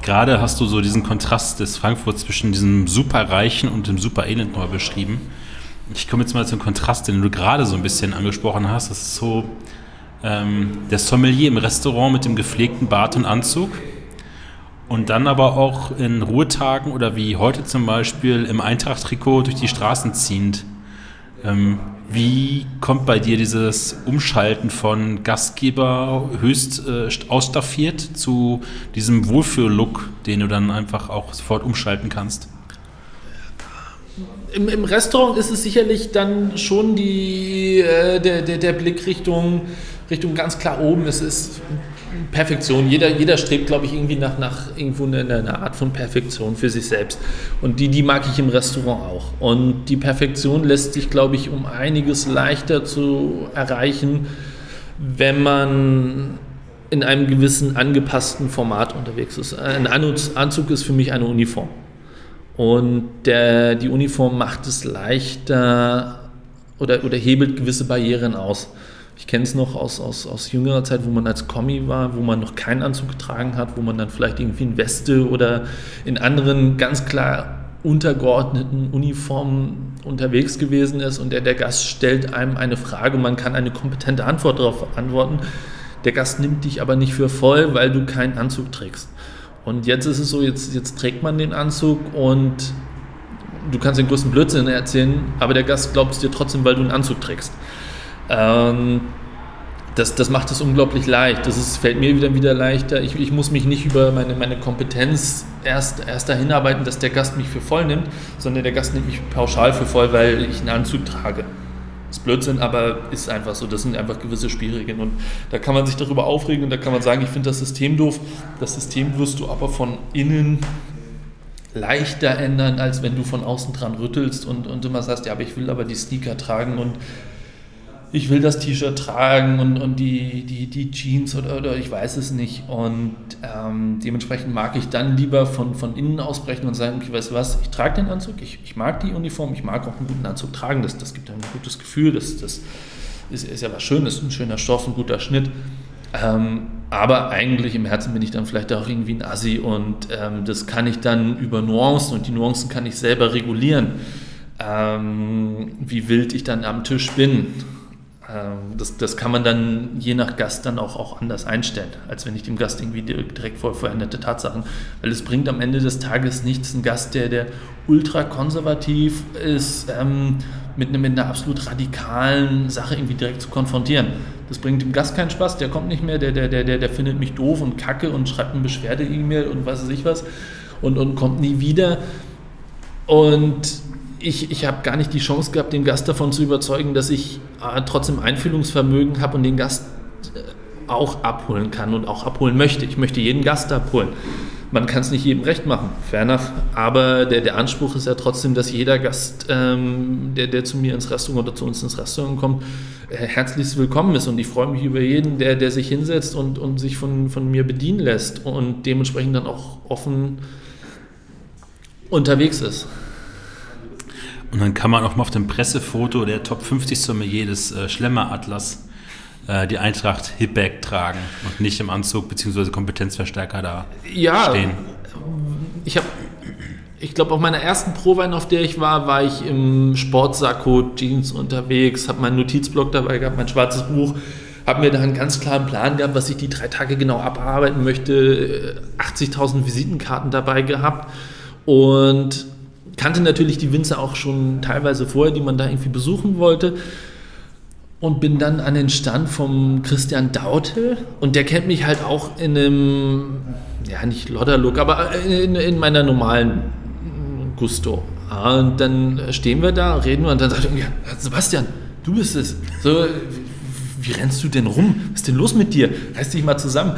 Gerade hast du so diesen Kontrast des Frankfurt zwischen diesem superreichen und dem super elend neu beschrieben. Ich komme jetzt mal zum Kontrast, den du gerade so ein bisschen angesprochen hast. Das ist so ähm, der Sommelier im Restaurant mit dem gepflegten Bart und Anzug und dann aber auch in Ruhetagen oder wie heute zum Beispiel im Eintracht-Trikot durch die Straßen ziehend. Ähm, wie kommt bei dir dieses Umschalten von Gastgeber höchst äh, ausstaffiert zu diesem Wohlfühl-Look, den du dann einfach auch sofort umschalten kannst? Im, Im, Restaurant ist es sicherlich dann schon die, äh, der, der, der Blick Richtung Richtung ganz klar oben. Es ist Perfektion. Jeder, jeder strebt, glaube ich, irgendwie nach, nach irgendwo einer eine Art von Perfektion für sich selbst. Und die, die mag ich im Restaurant auch. Und die Perfektion lässt sich, glaube ich, um einiges leichter zu erreichen, wenn man in einem gewissen angepassten Format unterwegs ist. Ein Anzug ist für mich eine Uniform. Und der, die Uniform macht es leichter oder, oder hebelt gewisse Barrieren aus. Ich kenne es noch aus, aus, aus jüngerer Zeit, wo man als Kommi war, wo man noch keinen Anzug getragen hat, wo man dann vielleicht irgendwie in Weste oder in anderen ganz klar untergeordneten Uniform unterwegs gewesen ist und der, der Gast stellt einem eine Frage man kann eine kompetente Antwort darauf antworten. Der Gast nimmt dich aber nicht für voll, weil du keinen Anzug trägst. Und jetzt ist es so, jetzt, jetzt trägt man den Anzug und du kannst den größten Blödsinn erzählen, aber der Gast glaubt es dir trotzdem, weil du einen Anzug trägst. Ähm, das, das macht es unglaublich leicht. Das ist, fällt mir wieder wieder leichter. Ich, ich muss mich nicht über meine, meine Kompetenz erst, erst dahin arbeiten, dass der Gast mich für voll nimmt, sondern der Gast nimmt mich pauschal für voll, weil ich einen Anzug trage. Das ist Blödsinn, aber ist einfach so. Das sind einfach gewisse Spielregeln. Und da kann man sich darüber aufregen und da kann man sagen, ich finde das System doof. Das System wirst du aber von innen leichter ändern, als wenn du von außen dran rüttelst und, und immer sagst, ja, aber ich will aber die Sneaker tragen und ich will das T-Shirt tragen und, und die, die, die Jeans oder, oder ich weiß es nicht. Und ähm, dementsprechend mag ich dann lieber von, von innen ausbrechen und sagen, okay, weißt du was, ich trage den Anzug, ich, ich mag die Uniform, ich mag auch einen guten Anzug tragen, das, das gibt ein gutes Gefühl, das, das ist, ist ja was Schönes, ein schöner Stoff, ein guter Schnitt. Ähm, aber eigentlich im Herzen bin ich dann vielleicht auch irgendwie ein Assi und ähm, das kann ich dann über Nuancen und die Nuancen kann ich selber regulieren, ähm, wie wild ich dann am Tisch bin. Ähm, das, das kann man dann je nach Gast dann auch, auch anders einstellen, als wenn ich dem Gast irgendwie direkt vor veränderte Tatsachen. Weil es bringt am Ende des Tages nichts, ein Gast, der, der ultra konservativ ist, ähm, mit, eine, mit einer absolut radikalen Sache irgendwie direkt zu konfrontieren. Das bringt dem Gast keinen Spaß, der kommt nicht mehr, der, der, der, der, der findet mich doof und kacke und schreibt eine Beschwerde-E-Mail und was weiß ich was und, und kommt nie wieder. Und ich, ich habe gar nicht die Chance gehabt, den Gast davon zu überzeugen, dass ich äh, trotzdem Einfühlungsvermögen habe und den Gast äh, auch abholen kann und auch abholen möchte. Ich möchte jeden Gast abholen. Man kann es nicht jedem recht machen, fair enough. Aber der, der Anspruch ist ja trotzdem, dass jeder Gast, ähm, der, der zu mir ins Restaurant oder zu uns ins Restaurant kommt, äh, herzlichst willkommen ist. Und ich freue mich über jeden, der, der sich hinsetzt und, und sich von, von mir bedienen lässt und dementsprechend dann auch offen unterwegs ist. Und dann kann man auch mal auf dem Pressefoto der Top 50 Sommelier des äh, Schlemmer-Atlas äh, die Eintracht Hipback tragen und nicht im Anzug bzw. Kompetenzverstärker da ja, stehen. Ich habe ich glaube, auf meiner ersten Prowein, auf der ich war, war ich im Sportsacko, Jeans unterwegs, habe meinen Notizblock dabei gehabt, mein schwarzes Buch, habe mir da einen ganz klaren Plan gehabt, was ich die drei Tage genau abarbeiten möchte, 80.000 äh, Visitenkarten dabei gehabt und kannte natürlich die Winzer auch schon teilweise vorher, die man da irgendwie besuchen wollte. Und bin dann an den Stand vom Christian Daute und der kennt mich halt auch in einem, ja nicht Lodderlook, aber in, in meiner normalen Gusto. Und dann stehen wir da, reden wir und dann sagt er, ja, Sebastian, du bist es. So, wie rennst du denn rum? Was ist denn los mit dir? Reiß dich mal zusammen.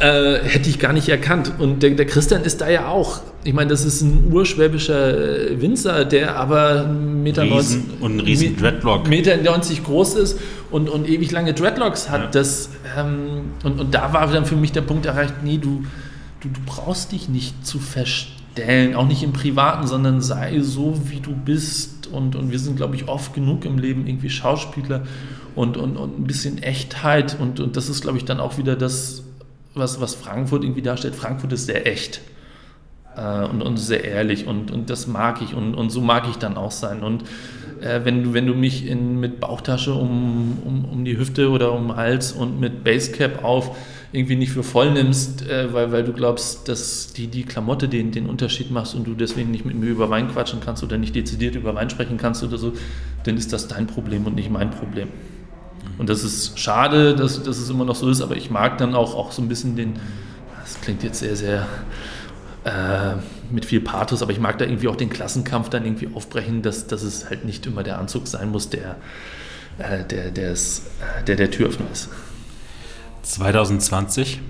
Äh, hätte ich gar nicht erkannt. Und der, der, Christian ist da ja auch. Ich meine, das ist ein urschwäbischer äh, Winzer, der aber Meter Riesen, 90, und ein riesen Dreadlock. Meter 90 groß ist und, und ewig lange Dreadlocks hat. Ja. Das, ähm, und, und da war dann für mich der Punkt erreicht, nee, du, du, du brauchst dich nicht zu verstellen, auch nicht im Privaten, sondern sei so, wie du bist. Und, und wir sind, glaube ich, oft genug im Leben irgendwie Schauspieler und, und, und ein bisschen Echtheit. Und, und das ist, glaube ich, dann auch wieder das, was, was Frankfurt irgendwie darstellt. Frankfurt ist sehr echt äh, und, und sehr ehrlich und, und das mag ich und, und so mag ich dann auch sein. Und äh, wenn, du, wenn du mich in, mit Bauchtasche um, um, um die Hüfte oder um den Hals und mit Basecap auf irgendwie nicht für voll nimmst, äh, weil, weil du glaubst, dass die, die Klamotte den, den Unterschied macht und du deswegen nicht mit mir über Wein quatschen kannst oder nicht dezidiert über Wein sprechen kannst oder so, dann ist das dein Problem und nicht mein Problem. Und das ist schade, dass, dass es immer noch so ist, aber ich mag dann auch, auch so ein bisschen den, das klingt jetzt sehr, sehr äh, mit viel Pathos, aber ich mag da irgendwie auch den Klassenkampf dann irgendwie aufbrechen, dass, dass es halt nicht immer der Anzug sein muss, der, äh, der, der, ist, äh, der der Türöffner ist. 2020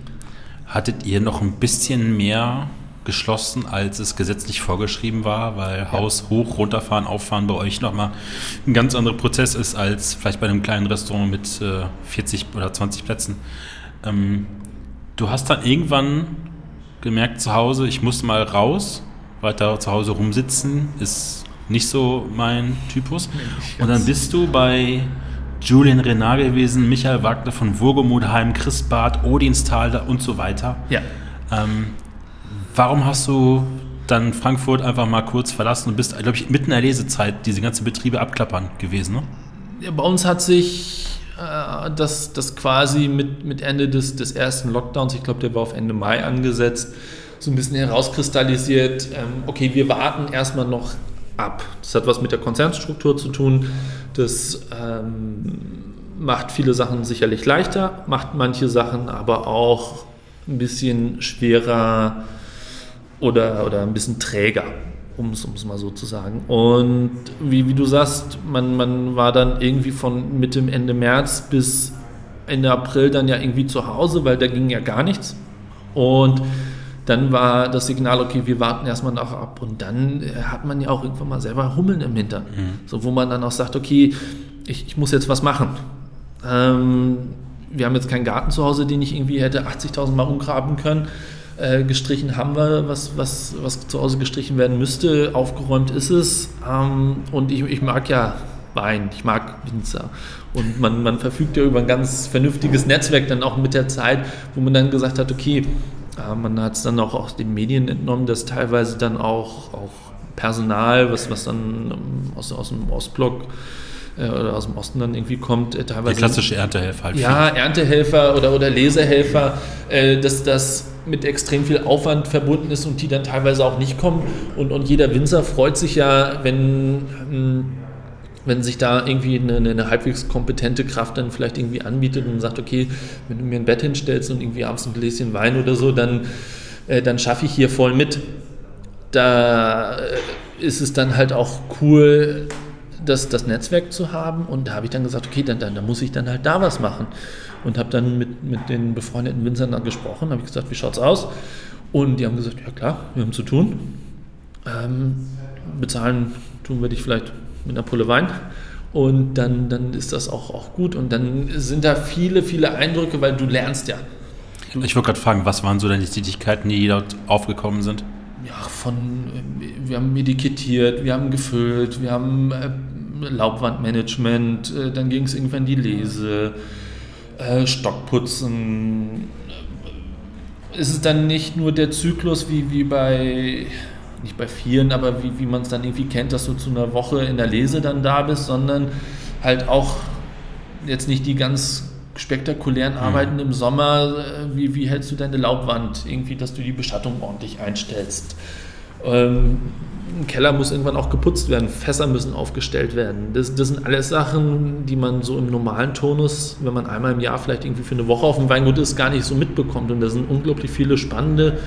hattet ihr noch ein bisschen mehr geschlossen, als es gesetzlich vorgeschrieben war, weil ja. Haus hoch, runterfahren, auffahren bei euch nochmal ein ganz anderer Prozess ist als vielleicht bei einem kleinen Restaurant mit äh, 40 oder 20 Plätzen. Ähm, du hast dann irgendwann gemerkt zu Hause, ich muss mal raus, weiter zu Hause rumsitzen, ist nicht so mein Typus. Und dann bist du bei Julian Renard gewesen, Michael Wagner von Wurgemudheim, Chris Barth, Odinstal und so weiter. Ja. Ähm, warum hast du dann Frankfurt einfach mal kurz verlassen und bist, glaube ich, mitten in der Lesezeit diese ganzen Betriebe abklappern gewesen, ne? Ja, bei uns hat sich äh, das, das quasi mit, mit Ende des, des ersten Lockdowns, ich glaube, der war auf Ende Mai angesetzt, so ein bisschen herauskristallisiert, ähm, okay, wir warten erstmal noch ab. Das hat was mit der Konzernstruktur zu tun. Das ähm, macht viele Sachen sicherlich leichter, macht manche Sachen aber auch ein bisschen schwerer oder, oder ein bisschen träger, um es mal so zu sagen. Und wie, wie du sagst, man, man war dann irgendwie von Mitte, Ende März bis Ende April dann ja irgendwie zu Hause, weil da ging ja gar nichts. Und dann war das Signal, okay, wir warten erstmal noch ab. Und dann äh, hat man ja auch irgendwann mal selber Hummeln im Hintern. Mhm. So, wo man dann auch sagt, okay, ich, ich muss jetzt was machen. Ähm, wir haben jetzt keinen Garten zu Hause, den ich irgendwie hätte 80.000 Mal umgraben können. Äh, gestrichen haben wir, was, was, was zu Hause gestrichen werden müsste. Aufgeräumt ist es. Ähm, und ich, ich mag ja Wein, ich mag Winzer. Und man, man verfügt ja über ein ganz vernünftiges Netzwerk dann auch mit der Zeit, wo man dann gesagt hat, okay, äh, man hat es dann auch aus den Medien entnommen, dass teilweise dann auch, auch Personal, was, was dann ähm, aus, aus dem Ostblock oder aus dem Osten dann irgendwie kommt, äh, teilweise. Der klassische Erntehelfer halt. Ja, viel. Erntehelfer oder, oder Lesehelfer, äh, dass das mit extrem viel Aufwand verbunden ist und die dann teilweise auch nicht kommen. Und, und jeder Winzer freut sich ja, wenn. Ähm, wenn sich da irgendwie eine, eine, halbwegs kompetente Kraft dann vielleicht irgendwie anbietet und sagt, okay, wenn du mir ein Bett hinstellst und irgendwie abends ein Gläschen Wein oder so, dann, äh, dann schaffe ich hier voll mit. Da äh, ist es dann halt auch cool, das, das Netzwerk zu haben. Und da habe ich dann gesagt, okay, dann, dann, dann muss ich dann halt da was machen. Und habe dann mit, mit den befreundeten Winzern dann gesprochen, habe ich gesagt, wie schaut es aus? Und die haben gesagt, ja klar, wir haben zu tun. Ähm, bezahlen tun wir dich vielleicht mit einer Pulle Wein. Und dann, dann ist das auch, auch gut. Und dann sind da viele, viele Eindrücke, weil du lernst ja. Ich wollte gerade fragen, was waren so deine Tätigkeiten, die dort aufgekommen sind? Ja, von, wir haben medikitiert, wir haben gefüllt, wir haben äh, Laubwandmanagement, äh, dann ging es irgendwann die Lese, äh, Stockputzen. Es ist dann nicht nur der Zyklus wie, wie bei, nicht bei vielen, aber wie, wie man es dann irgendwie kennt, dass du zu einer Woche in der Lese dann da bist, sondern halt auch jetzt nicht die ganz spektakulären mhm. Arbeiten mhm. im Sommer, äh, wie, wie hältst du deine Laubwand, irgendwie, dass du die Bestattung ordentlich einstellst. Ähm, ein Keller muss irgendwann auch geputzt werden, Fässer müssen aufgestellt werden. Das, das sind alles Sachen, die man so im normalen Tonus, wenn man einmal im Jahr vielleicht irgendwie für eine Woche auf dem Weingut ist, gar nicht so mitbekommt. Und da sind unglaublich viele spannende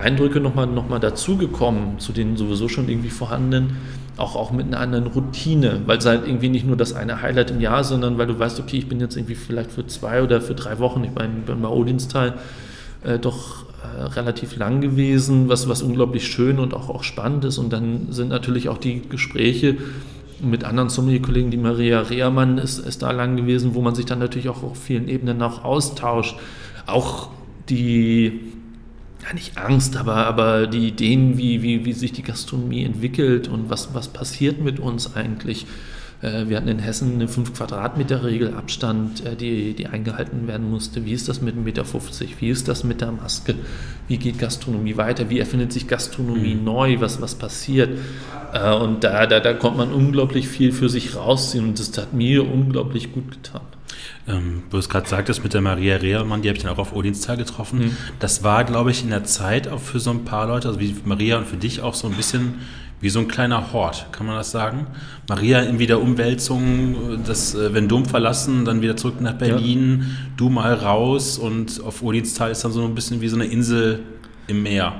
Eindrücke nochmal noch mal dazugekommen, zu den sowieso schon irgendwie vorhandenen, auch, auch mit einer anderen Routine, weil es halt irgendwie nicht nur das eine Highlight im Jahr, sondern weil du weißt, okay, ich bin jetzt irgendwie vielleicht für zwei oder für drei Wochen, ich meine, bin bei Odinstal äh, doch äh, relativ lang gewesen, was, was unglaublich schön und auch, auch spannend ist. Und dann sind natürlich auch die Gespräche mit anderen Sommelier-Kollegen, die Maria Rehrmann ist, ist da lang gewesen, wo man sich dann natürlich auch auf vielen Ebenen auch austauscht. Auch die, ja nicht Angst, aber, aber die Ideen, wie, wie, wie sich die Gastronomie entwickelt und was, was passiert mit uns eigentlich wir hatten in Hessen eine 5 Quadratmeter Regel Abstand, äh, die, die eingehalten werden musste. Wie ist das mit 1,50 Meter? Wie ist das mit der Maske? Wie geht Gastronomie weiter? Wie erfindet sich Gastronomie mhm. neu? Was, was passiert? Äh, und da, da, da konnte man unglaublich viel für sich rausziehen und das hat mir unglaublich gut getan. Ähm, du es gerade sagtest mit der Maria Rehrmann, die habe ich dann auch auf Odinstal getroffen. Mhm. Das war, glaube ich, in der Zeit auch für so ein paar Leute, also wie Maria und für dich auch so ein bisschen wie so ein kleiner Hort, kann man das sagen? Maria in wieder Umwälzung, das, äh, wenn Dom verlassen, dann wieder zurück nach Berlin, ja. du mal raus und auf Odinstal ist dann so ein bisschen wie so eine Insel im Meer.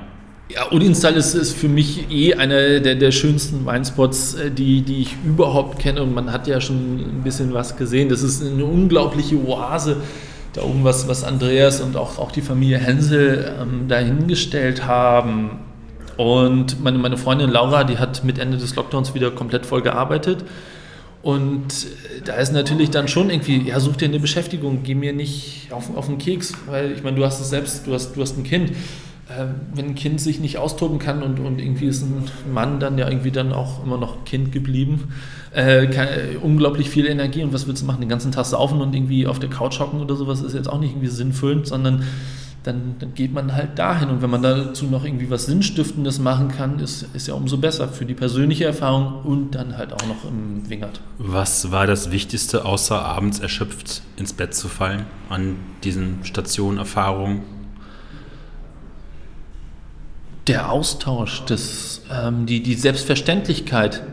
Ja, Odinstal ist, ist für mich eh einer der, der schönsten Weinspots, äh, die, die ich überhaupt kenne. Und man hat ja schon ein bisschen was gesehen. Das ist eine unglaubliche Oase. Da oben, was, was Andreas und auch, auch die Familie Hensel ähm, dahingestellt haben und meine, meine Freundin Laura, die hat mit Ende des Lockdowns wieder komplett voll gearbeitet. Und da ist natürlich dann schon irgendwie, ja, such dir eine Beschäftigung, geh mir nicht auf, auf den Keks, weil ich meine, du hast es selbst, du hast, du hast ein Kind. Äh, wenn ein Kind sich nicht austoben kann und, und irgendwie ist ein Mann dann ja irgendwie dann auch immer noch Kind geblieben, äh, kann, unglaublich viel Energie und was willst du machen? Den ganzen Tag saufen und irgendwie auf der Couch hocken oder sowas ist jetzt auch nicht irgendwie sinnfüllend, sondern dann, dann geht man halt dahin. Und wenn man dazu noch irgendwie was Sinnstiftendes machen kann, ist, ist ja umso besser für die persönliche Erfahrung und dann halt auch noch im Wingert. Was war das Wichtigste, außer abends erschöpft ins Bett zu fallen an diesen Stationen, Erfahrungen? Der Austausch, das, ähm, die, die Selbstverständlichkeit.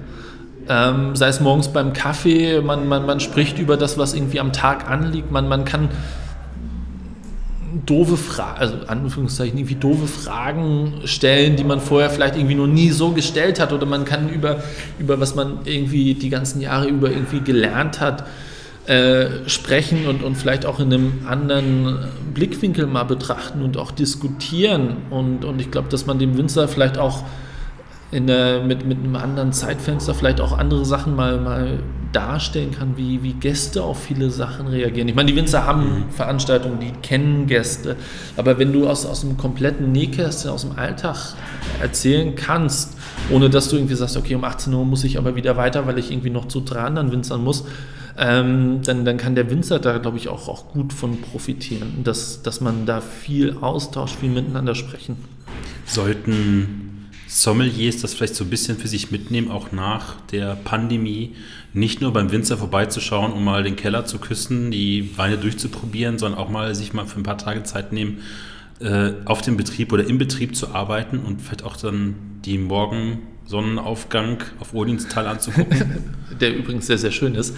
Ähm, sei es morgens beim Kaffee, man, man, man spricht über das, was irgendwie am Tag anliegt, man, man kann doofe Fragen, also Anführungszeichen, irgendwie doofe Fragen stellen, die man vorher vielleicht irgendwie noch nie so gestellt hat oder man kann über, über was man irgendwie die ganzen Jahre über irgendwie gelernt hat, äh, sprechen und, und vielleicht auch in einem anderen Blickwinkel mal betrachten und auch diskutieren. Und, und ich glaube, dass man dem Winzer vielleicht auch in der, mit, mit einem anderen Zeitfenster vielleicht auch andere Sachen mal, mal darstellen kann, wie, wie Gäste auf viele Sachen reagieren. Ich meine, die Winzer haben mhm. Veranstaltungen, die kennen Gäste, aber wenn du aus, aus dem kompletten Nähkästchen, aus dem Alltag erzählen kannst, ohne dass du irgendwie sagst, okay, um 18 Uhr muss ich aber wieder weiter, weil ich irgendwie noch zu drei anderen Winzern muss, ähm, dann, dann kann der Winzer da, glaube ich, auch, auch gut von profitieren, dass, dass man da viel austauscht, viel miteinander sprechen. Sollten Sommeliers das vielleicht so ein bisschen für sich mitnehmen, auch nach der Pandemie, nicht nur beim Winzer vorbeizuschauen, um mal den Keller zu küssen, die Weine durchzuprobieren, sondern auch mal sich mal für ein paar Tage Zeit nehmen, äh, auf dem Betrieb oder im Betrieb zu arbeiten und vielleicht auch dann die Morgensonnenaufgang auf Odinstal anzugucken. Der übrigens sehr, sehr schön ist.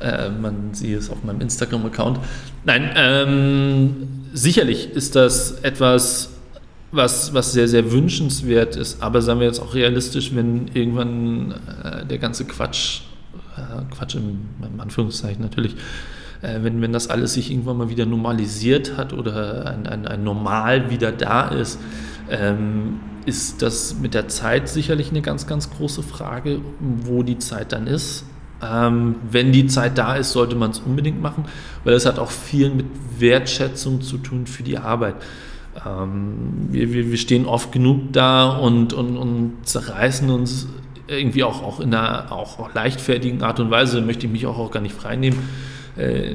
Äh, man sieht es auf meinem Instagram-Account. Nein, ähm, sicherlich ist das etwas, was, was sehr, sehr wünschenswert ist. Aber sagen wir jetzt auch realistisch, wenn irgendwann äh, der ganze Quatsch, äh, Quatsch im, im, Anführungszeichen natürlich, äh, wenn, wenn das alles sich irgendwann mal wieder normalisiert hat oder ein, ein, ein Normal wieder da ist, ähm, ist das mit der Zeit sicherlich eine ganz, ganz große Frage, wo die Zeit dann ist. Ähm, wenn die Zeit da ist, sollte man es unbedingt machen, weil es hat auch viel mit Wertschätzung zu tun für die Arbeit. Ähm, wir, wir, stehen oft genug da und, und, und zerreißen uns irgendwie auch, auch in einer auch, leichtfertigen Art und Weise, möchte ich mich auch, auch gar nicht freinehmen. Äh,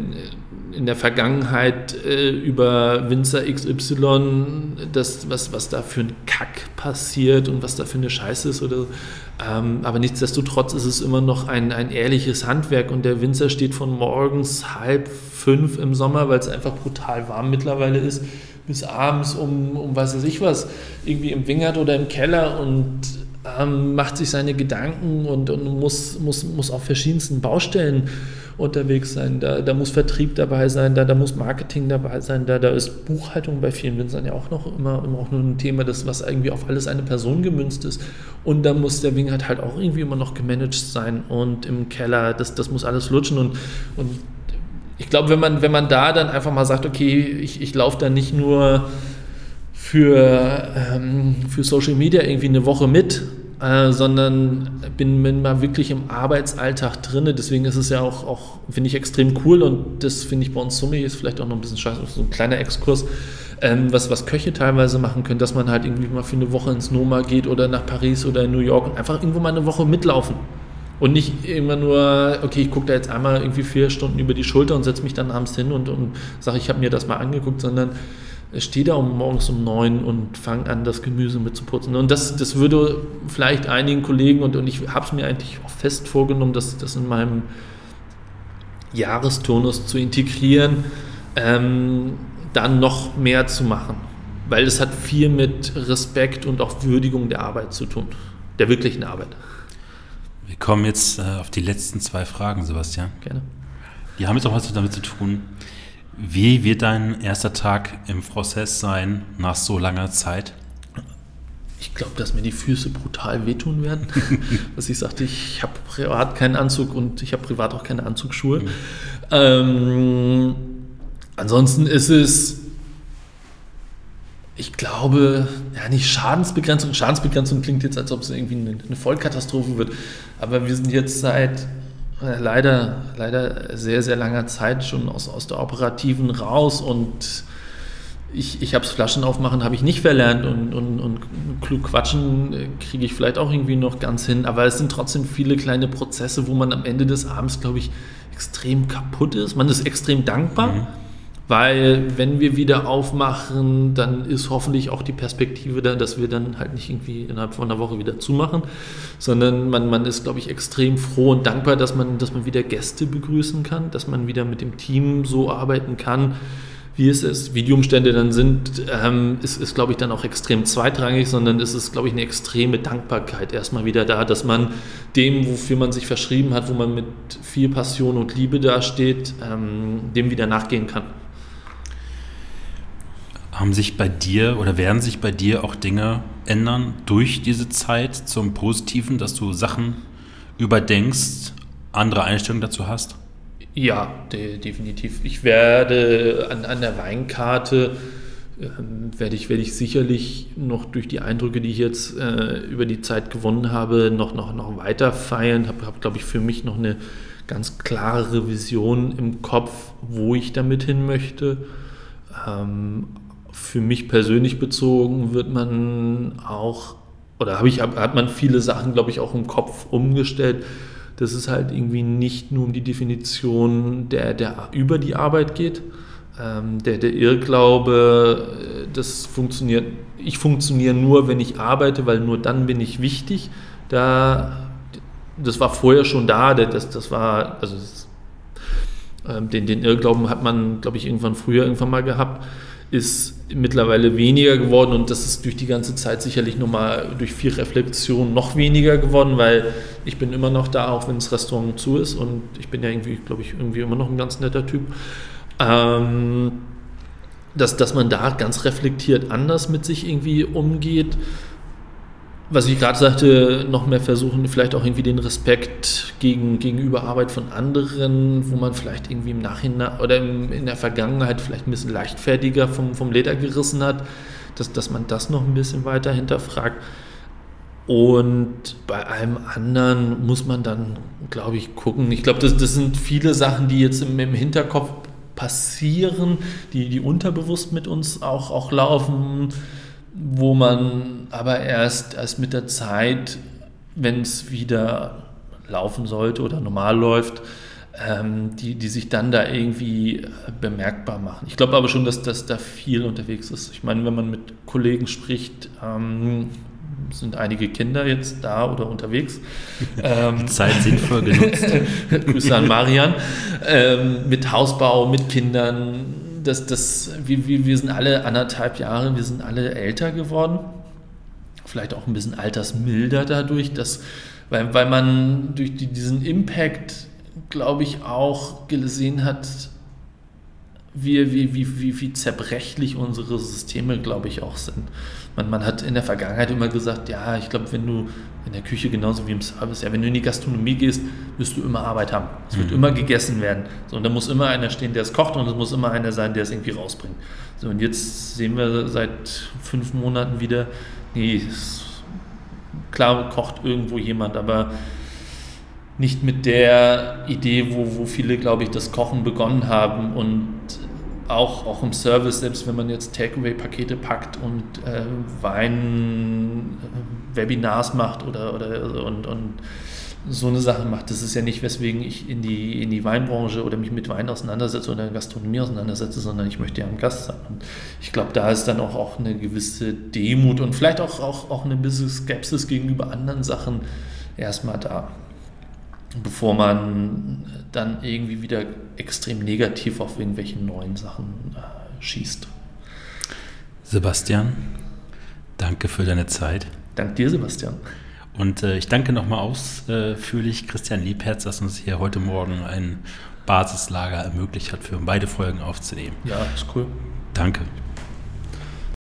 in der Vergangenheit äh, über Winzer XY, das, was, was da für ein Kack passiert und was da für eine Scheiße ist oder ähm, aber nichtsdestotrotz ist es immer noch ein, ein ehrliches Handwerk und der Winzer steht von morgens halb fünf im Sommer, weil es einfach brutal warm mittlerweile ist, bis abends um, um was weiß ich was, irgendwie im Wingert oder im Keller und ähm, macht sich seine Gedanken und, und muss, muss, muss auf verschiedensten Baustellen unterwegs sein. Da, da muss Vertrieb dabei sein, da, da muss Marketing dabei sein, da, da ist Buchhaltung bei vielen Winzern ja auch noch immer, immer auch nur ein Thema, das, was irgendwie auf alles eine Person gemünzt ist. Und da muss der Wingert halt auch irgendwie immer noch gemanagt sein und im Keller, das, das muss alles lutschen und, und ich glaube, wenn man, wenn man da dann einfach mal sagt, okay, ich, ich laufe da nicht nur für, ähm, für Social Media irgendwie eine Woche mit, äh, sondern bin, bin, mal wirklich im Arbeitsalltag drin. Deswegen ist es ja auch, auch finde ich, extrem cool und das finde ich bei uns Summe ist vielleicht auch noch ein bisschen scheiße, so ein kleiner Exkurs, ähm, was, was Köche teilweise machen können, dass man halt irgendwie mal für eine Woche ins Noma geht oder nach Paris oder in New York und einfach irgendwo mal eine Woche mitlaufen. Und nicht immer nur, okay, ich gucke da jetzt einmal irgendwie vier Stunden über die Schulter und setze mich dann abends hin und, und sage, ich habe mir das mal angeguckt, sondern stehe da um, morgens um neun und fange an, das Gemüse mit zu putzen. Und das, das würde vielleicht einigen Kollegen, und, und ich habe es mir eigentlich auch fest vorgenommen, das, das in meinem Jahresturnus zu integrieren, ähm, dann noch mehr zu machen. Weil es hat viel mit Respekt und auch Würdigung der Arbeit zu tun, der wirklichen Arbeit. Wir kommen jetzt äh, auf die letzten zwei Fragen, Sebastian. Gerne. Die haben jetzt auch was damit zu tun. Wie wird dein erster Tag im Prozess sein nach so langer Zeit? Ich glaube, dass mir die Füße brutal wehtun werden. Was ich sagte, ich habe privat keinen Anzug und ich habe privat auch keine Anzugsschuhe. Mhm. Ähm, ansonsten ist es ich glaube, ja, nicht Schadensbegrenzung. Schadensbegrenzung klingt jetzt, als ob es irgendwie eine, Vollkatastrophe wird. Aber wir sind jetzt seit leider, leider sehr, sehr langer Zeit schon aus, aus der Operativen raus und ich, ich habe es Flaschen aufmachen, habe ich nicht verlernt und, und, und klug quatschen äh, kriege ich vielleicht auch irgendwie noch ganz hin. Aber es sind trotzdem viele kleine Prozesse, wo man am Ende des Abends, glaube ich, extrem kaputt ist. Man ist extrem dankbar. Mhm weil wenn wir wieder aufmachen, dann ist hoffentlich auch die Perspektive da, dass wir dann halt nicht irgendwie innerhalb von einer Woche wieder zumachen, sondern man, man ist, glaube ich, extrem froh und dankbar, dass man, dass man wieder Gäste begrüßen kann, dass man wieder mit dem Team so arbeiten kann, wie es ist, wie die Umstände dann sind, ähm, ist, ist glaube ich, dann auch extrem zweitrangig, sondern es ist, glaube ich, eine extreme Dankbarkeit erstmal wieder da, dass man dem, wofür man sich verschrieben hat, wo man mit viel Passion und Liebe dasteht, ähm, dem wieder nachgehen kann. Haben sich bei dir oder werden sich bei dir auch Dinge ändern durch diese Zeit zum Positiven, dass du Sachen überdenkst, andere Einstellungen dazu hast? Ja, de definitiv. Ich werde an, an der Weinkarte ähm, werde ich, werde ich sicherlich noch durch die Eindrücke, die ich jetzt äh, über die Zeit gewonnen habe, noch, noch, noch weiter feiern. Habe, hab, glaube ich, für mich noch eine ganz klare Vision im Kopf, wo ich damit hin möchte. Ähm, für mich persönlich bezogen wird man auch, oder habe ich, hat man viele Sachen, glaube ich, auch im Kopf umgestellt dass es halt irgendwie nicht nur um die Definition der, der über die Arbeit geht. Ähm, der, der Irrglaube, äh, das funktioniert, ich funktioniere nur, wenn ich arbeite, weil nur dann bin ich wichtig. Da, das war vorher schon da, das, das war, also das, ähm, den, den Irrglauben hat man, glaube ich, irgendwann früher irgendwann mal gehabt ist mittlerweile weniger geworden und das ist durch die ganze Zeit sicherlich nochmal durch viel Reflexion noch weniger geworden, weil ich bin immer noch da, auch wenn das Restaurant zu ist und ich bin ja irgendwie, glaube ich, irgendwie immer noch ein ganz netter Typ. Ähm, dass, dass man da ganz reflektiert anders mit sich irgendwie umgeht was ich gerade sagte, noch mehr versuchen, vielleicht auch irgendwie den Respekt gegen, gegenüber Arbeit von anderen, wo man vielleicht irgendwie im Nachhinein oder im, in der Vergangenheit vielleicht ein bisschen leichtfertiger vom, vom Leder gerissen hat, dass, dass man das noch ein bisschen weiter hinterfragt. Und bei allem anderen muss man dann, glaube ich, gucken. Ich glaube, das, das sind viele Sachen, die jetzt im, im Hinterkopf passieren, die, die unterbewusst mit uns auch, auch laufen wo man aber erst, erst mit der Zeit, wenn es wieder laufen sollte oder normal läuft, ähm, die, die sich dann da irgendwie bemerkbar machen. Ich glaube aber schon, dass das da viel unterwegs ist. Ich meine, wenn man mit Kollegen spricht, ähm, sind einige Kinder jetzt da oder unterwegs. Ähm, Zeit sinnvoll genutzt. Grüße an Marian. Ähm, mit Hausbau, mit Kindern, das, das, wir, wir, wir sind alle anderthalb Jahre, wir sind alle älter geworden. Vielleicht auch ein bisschen altersmilder dadurch, dass, weil, weil man durch die, diesen Impact, glaube ich, auch gesehen hat, wie, wie, wie, wie, wie zerbrechlich unsere Systeme, glaube ich, auch sind. Man, man hat in der Vergangenheit immer gesagt, ja, ich glaube, wenn du in der Küche genauso wie im Service, ja, wenn du in die Gastronomie gehst, wirst du immer Arbeit haben. Es wird mhm. immer gegessen werden. So, und da muss immer einer stehen, der es kocht und es muss immer einer sein, der es irgendwie rausbringt. So, und jetzt sehen wir seit fünf Monaten wieder, nee, klar kocht irgendwo jemand, aber nicht mit der Idee, wo, wo viele, glaube ich, das Kochen begonnen haben und auch, auch im Service, selbst wenn man jetzt Takeaway-Pakete packt und äh, Wein-Webinars äh, macht oder, oder und, und so eine Sache macht. Das ist ja nicht, weswegen ich in die, in die Weinbranche oder mich mit Wein auseinandersetze oder Gastronomie auseinandersetze, sondern ich möchte ja ein Gast sein. Und ich glaube, da ist dann auch, auch eine gewisse Demut und vielleicht auch, auch, auch eine bisschen Skepsis gegenüber anderen Sachen erstmal da bevor man dann irgendwie wieder extrem negativ auf irgendwelche neuen Sachen äh, schießt. Sebastian, danke für deine Zeit. Dank dir, Sebastian. Und äh, ich danke nochmal ausführlich Christian Liebherz, dass uns hier heute Morgen ein Basislager ermöglicht hat, für beide Folgen aufzunehmen. Ja, ist cool. Danke.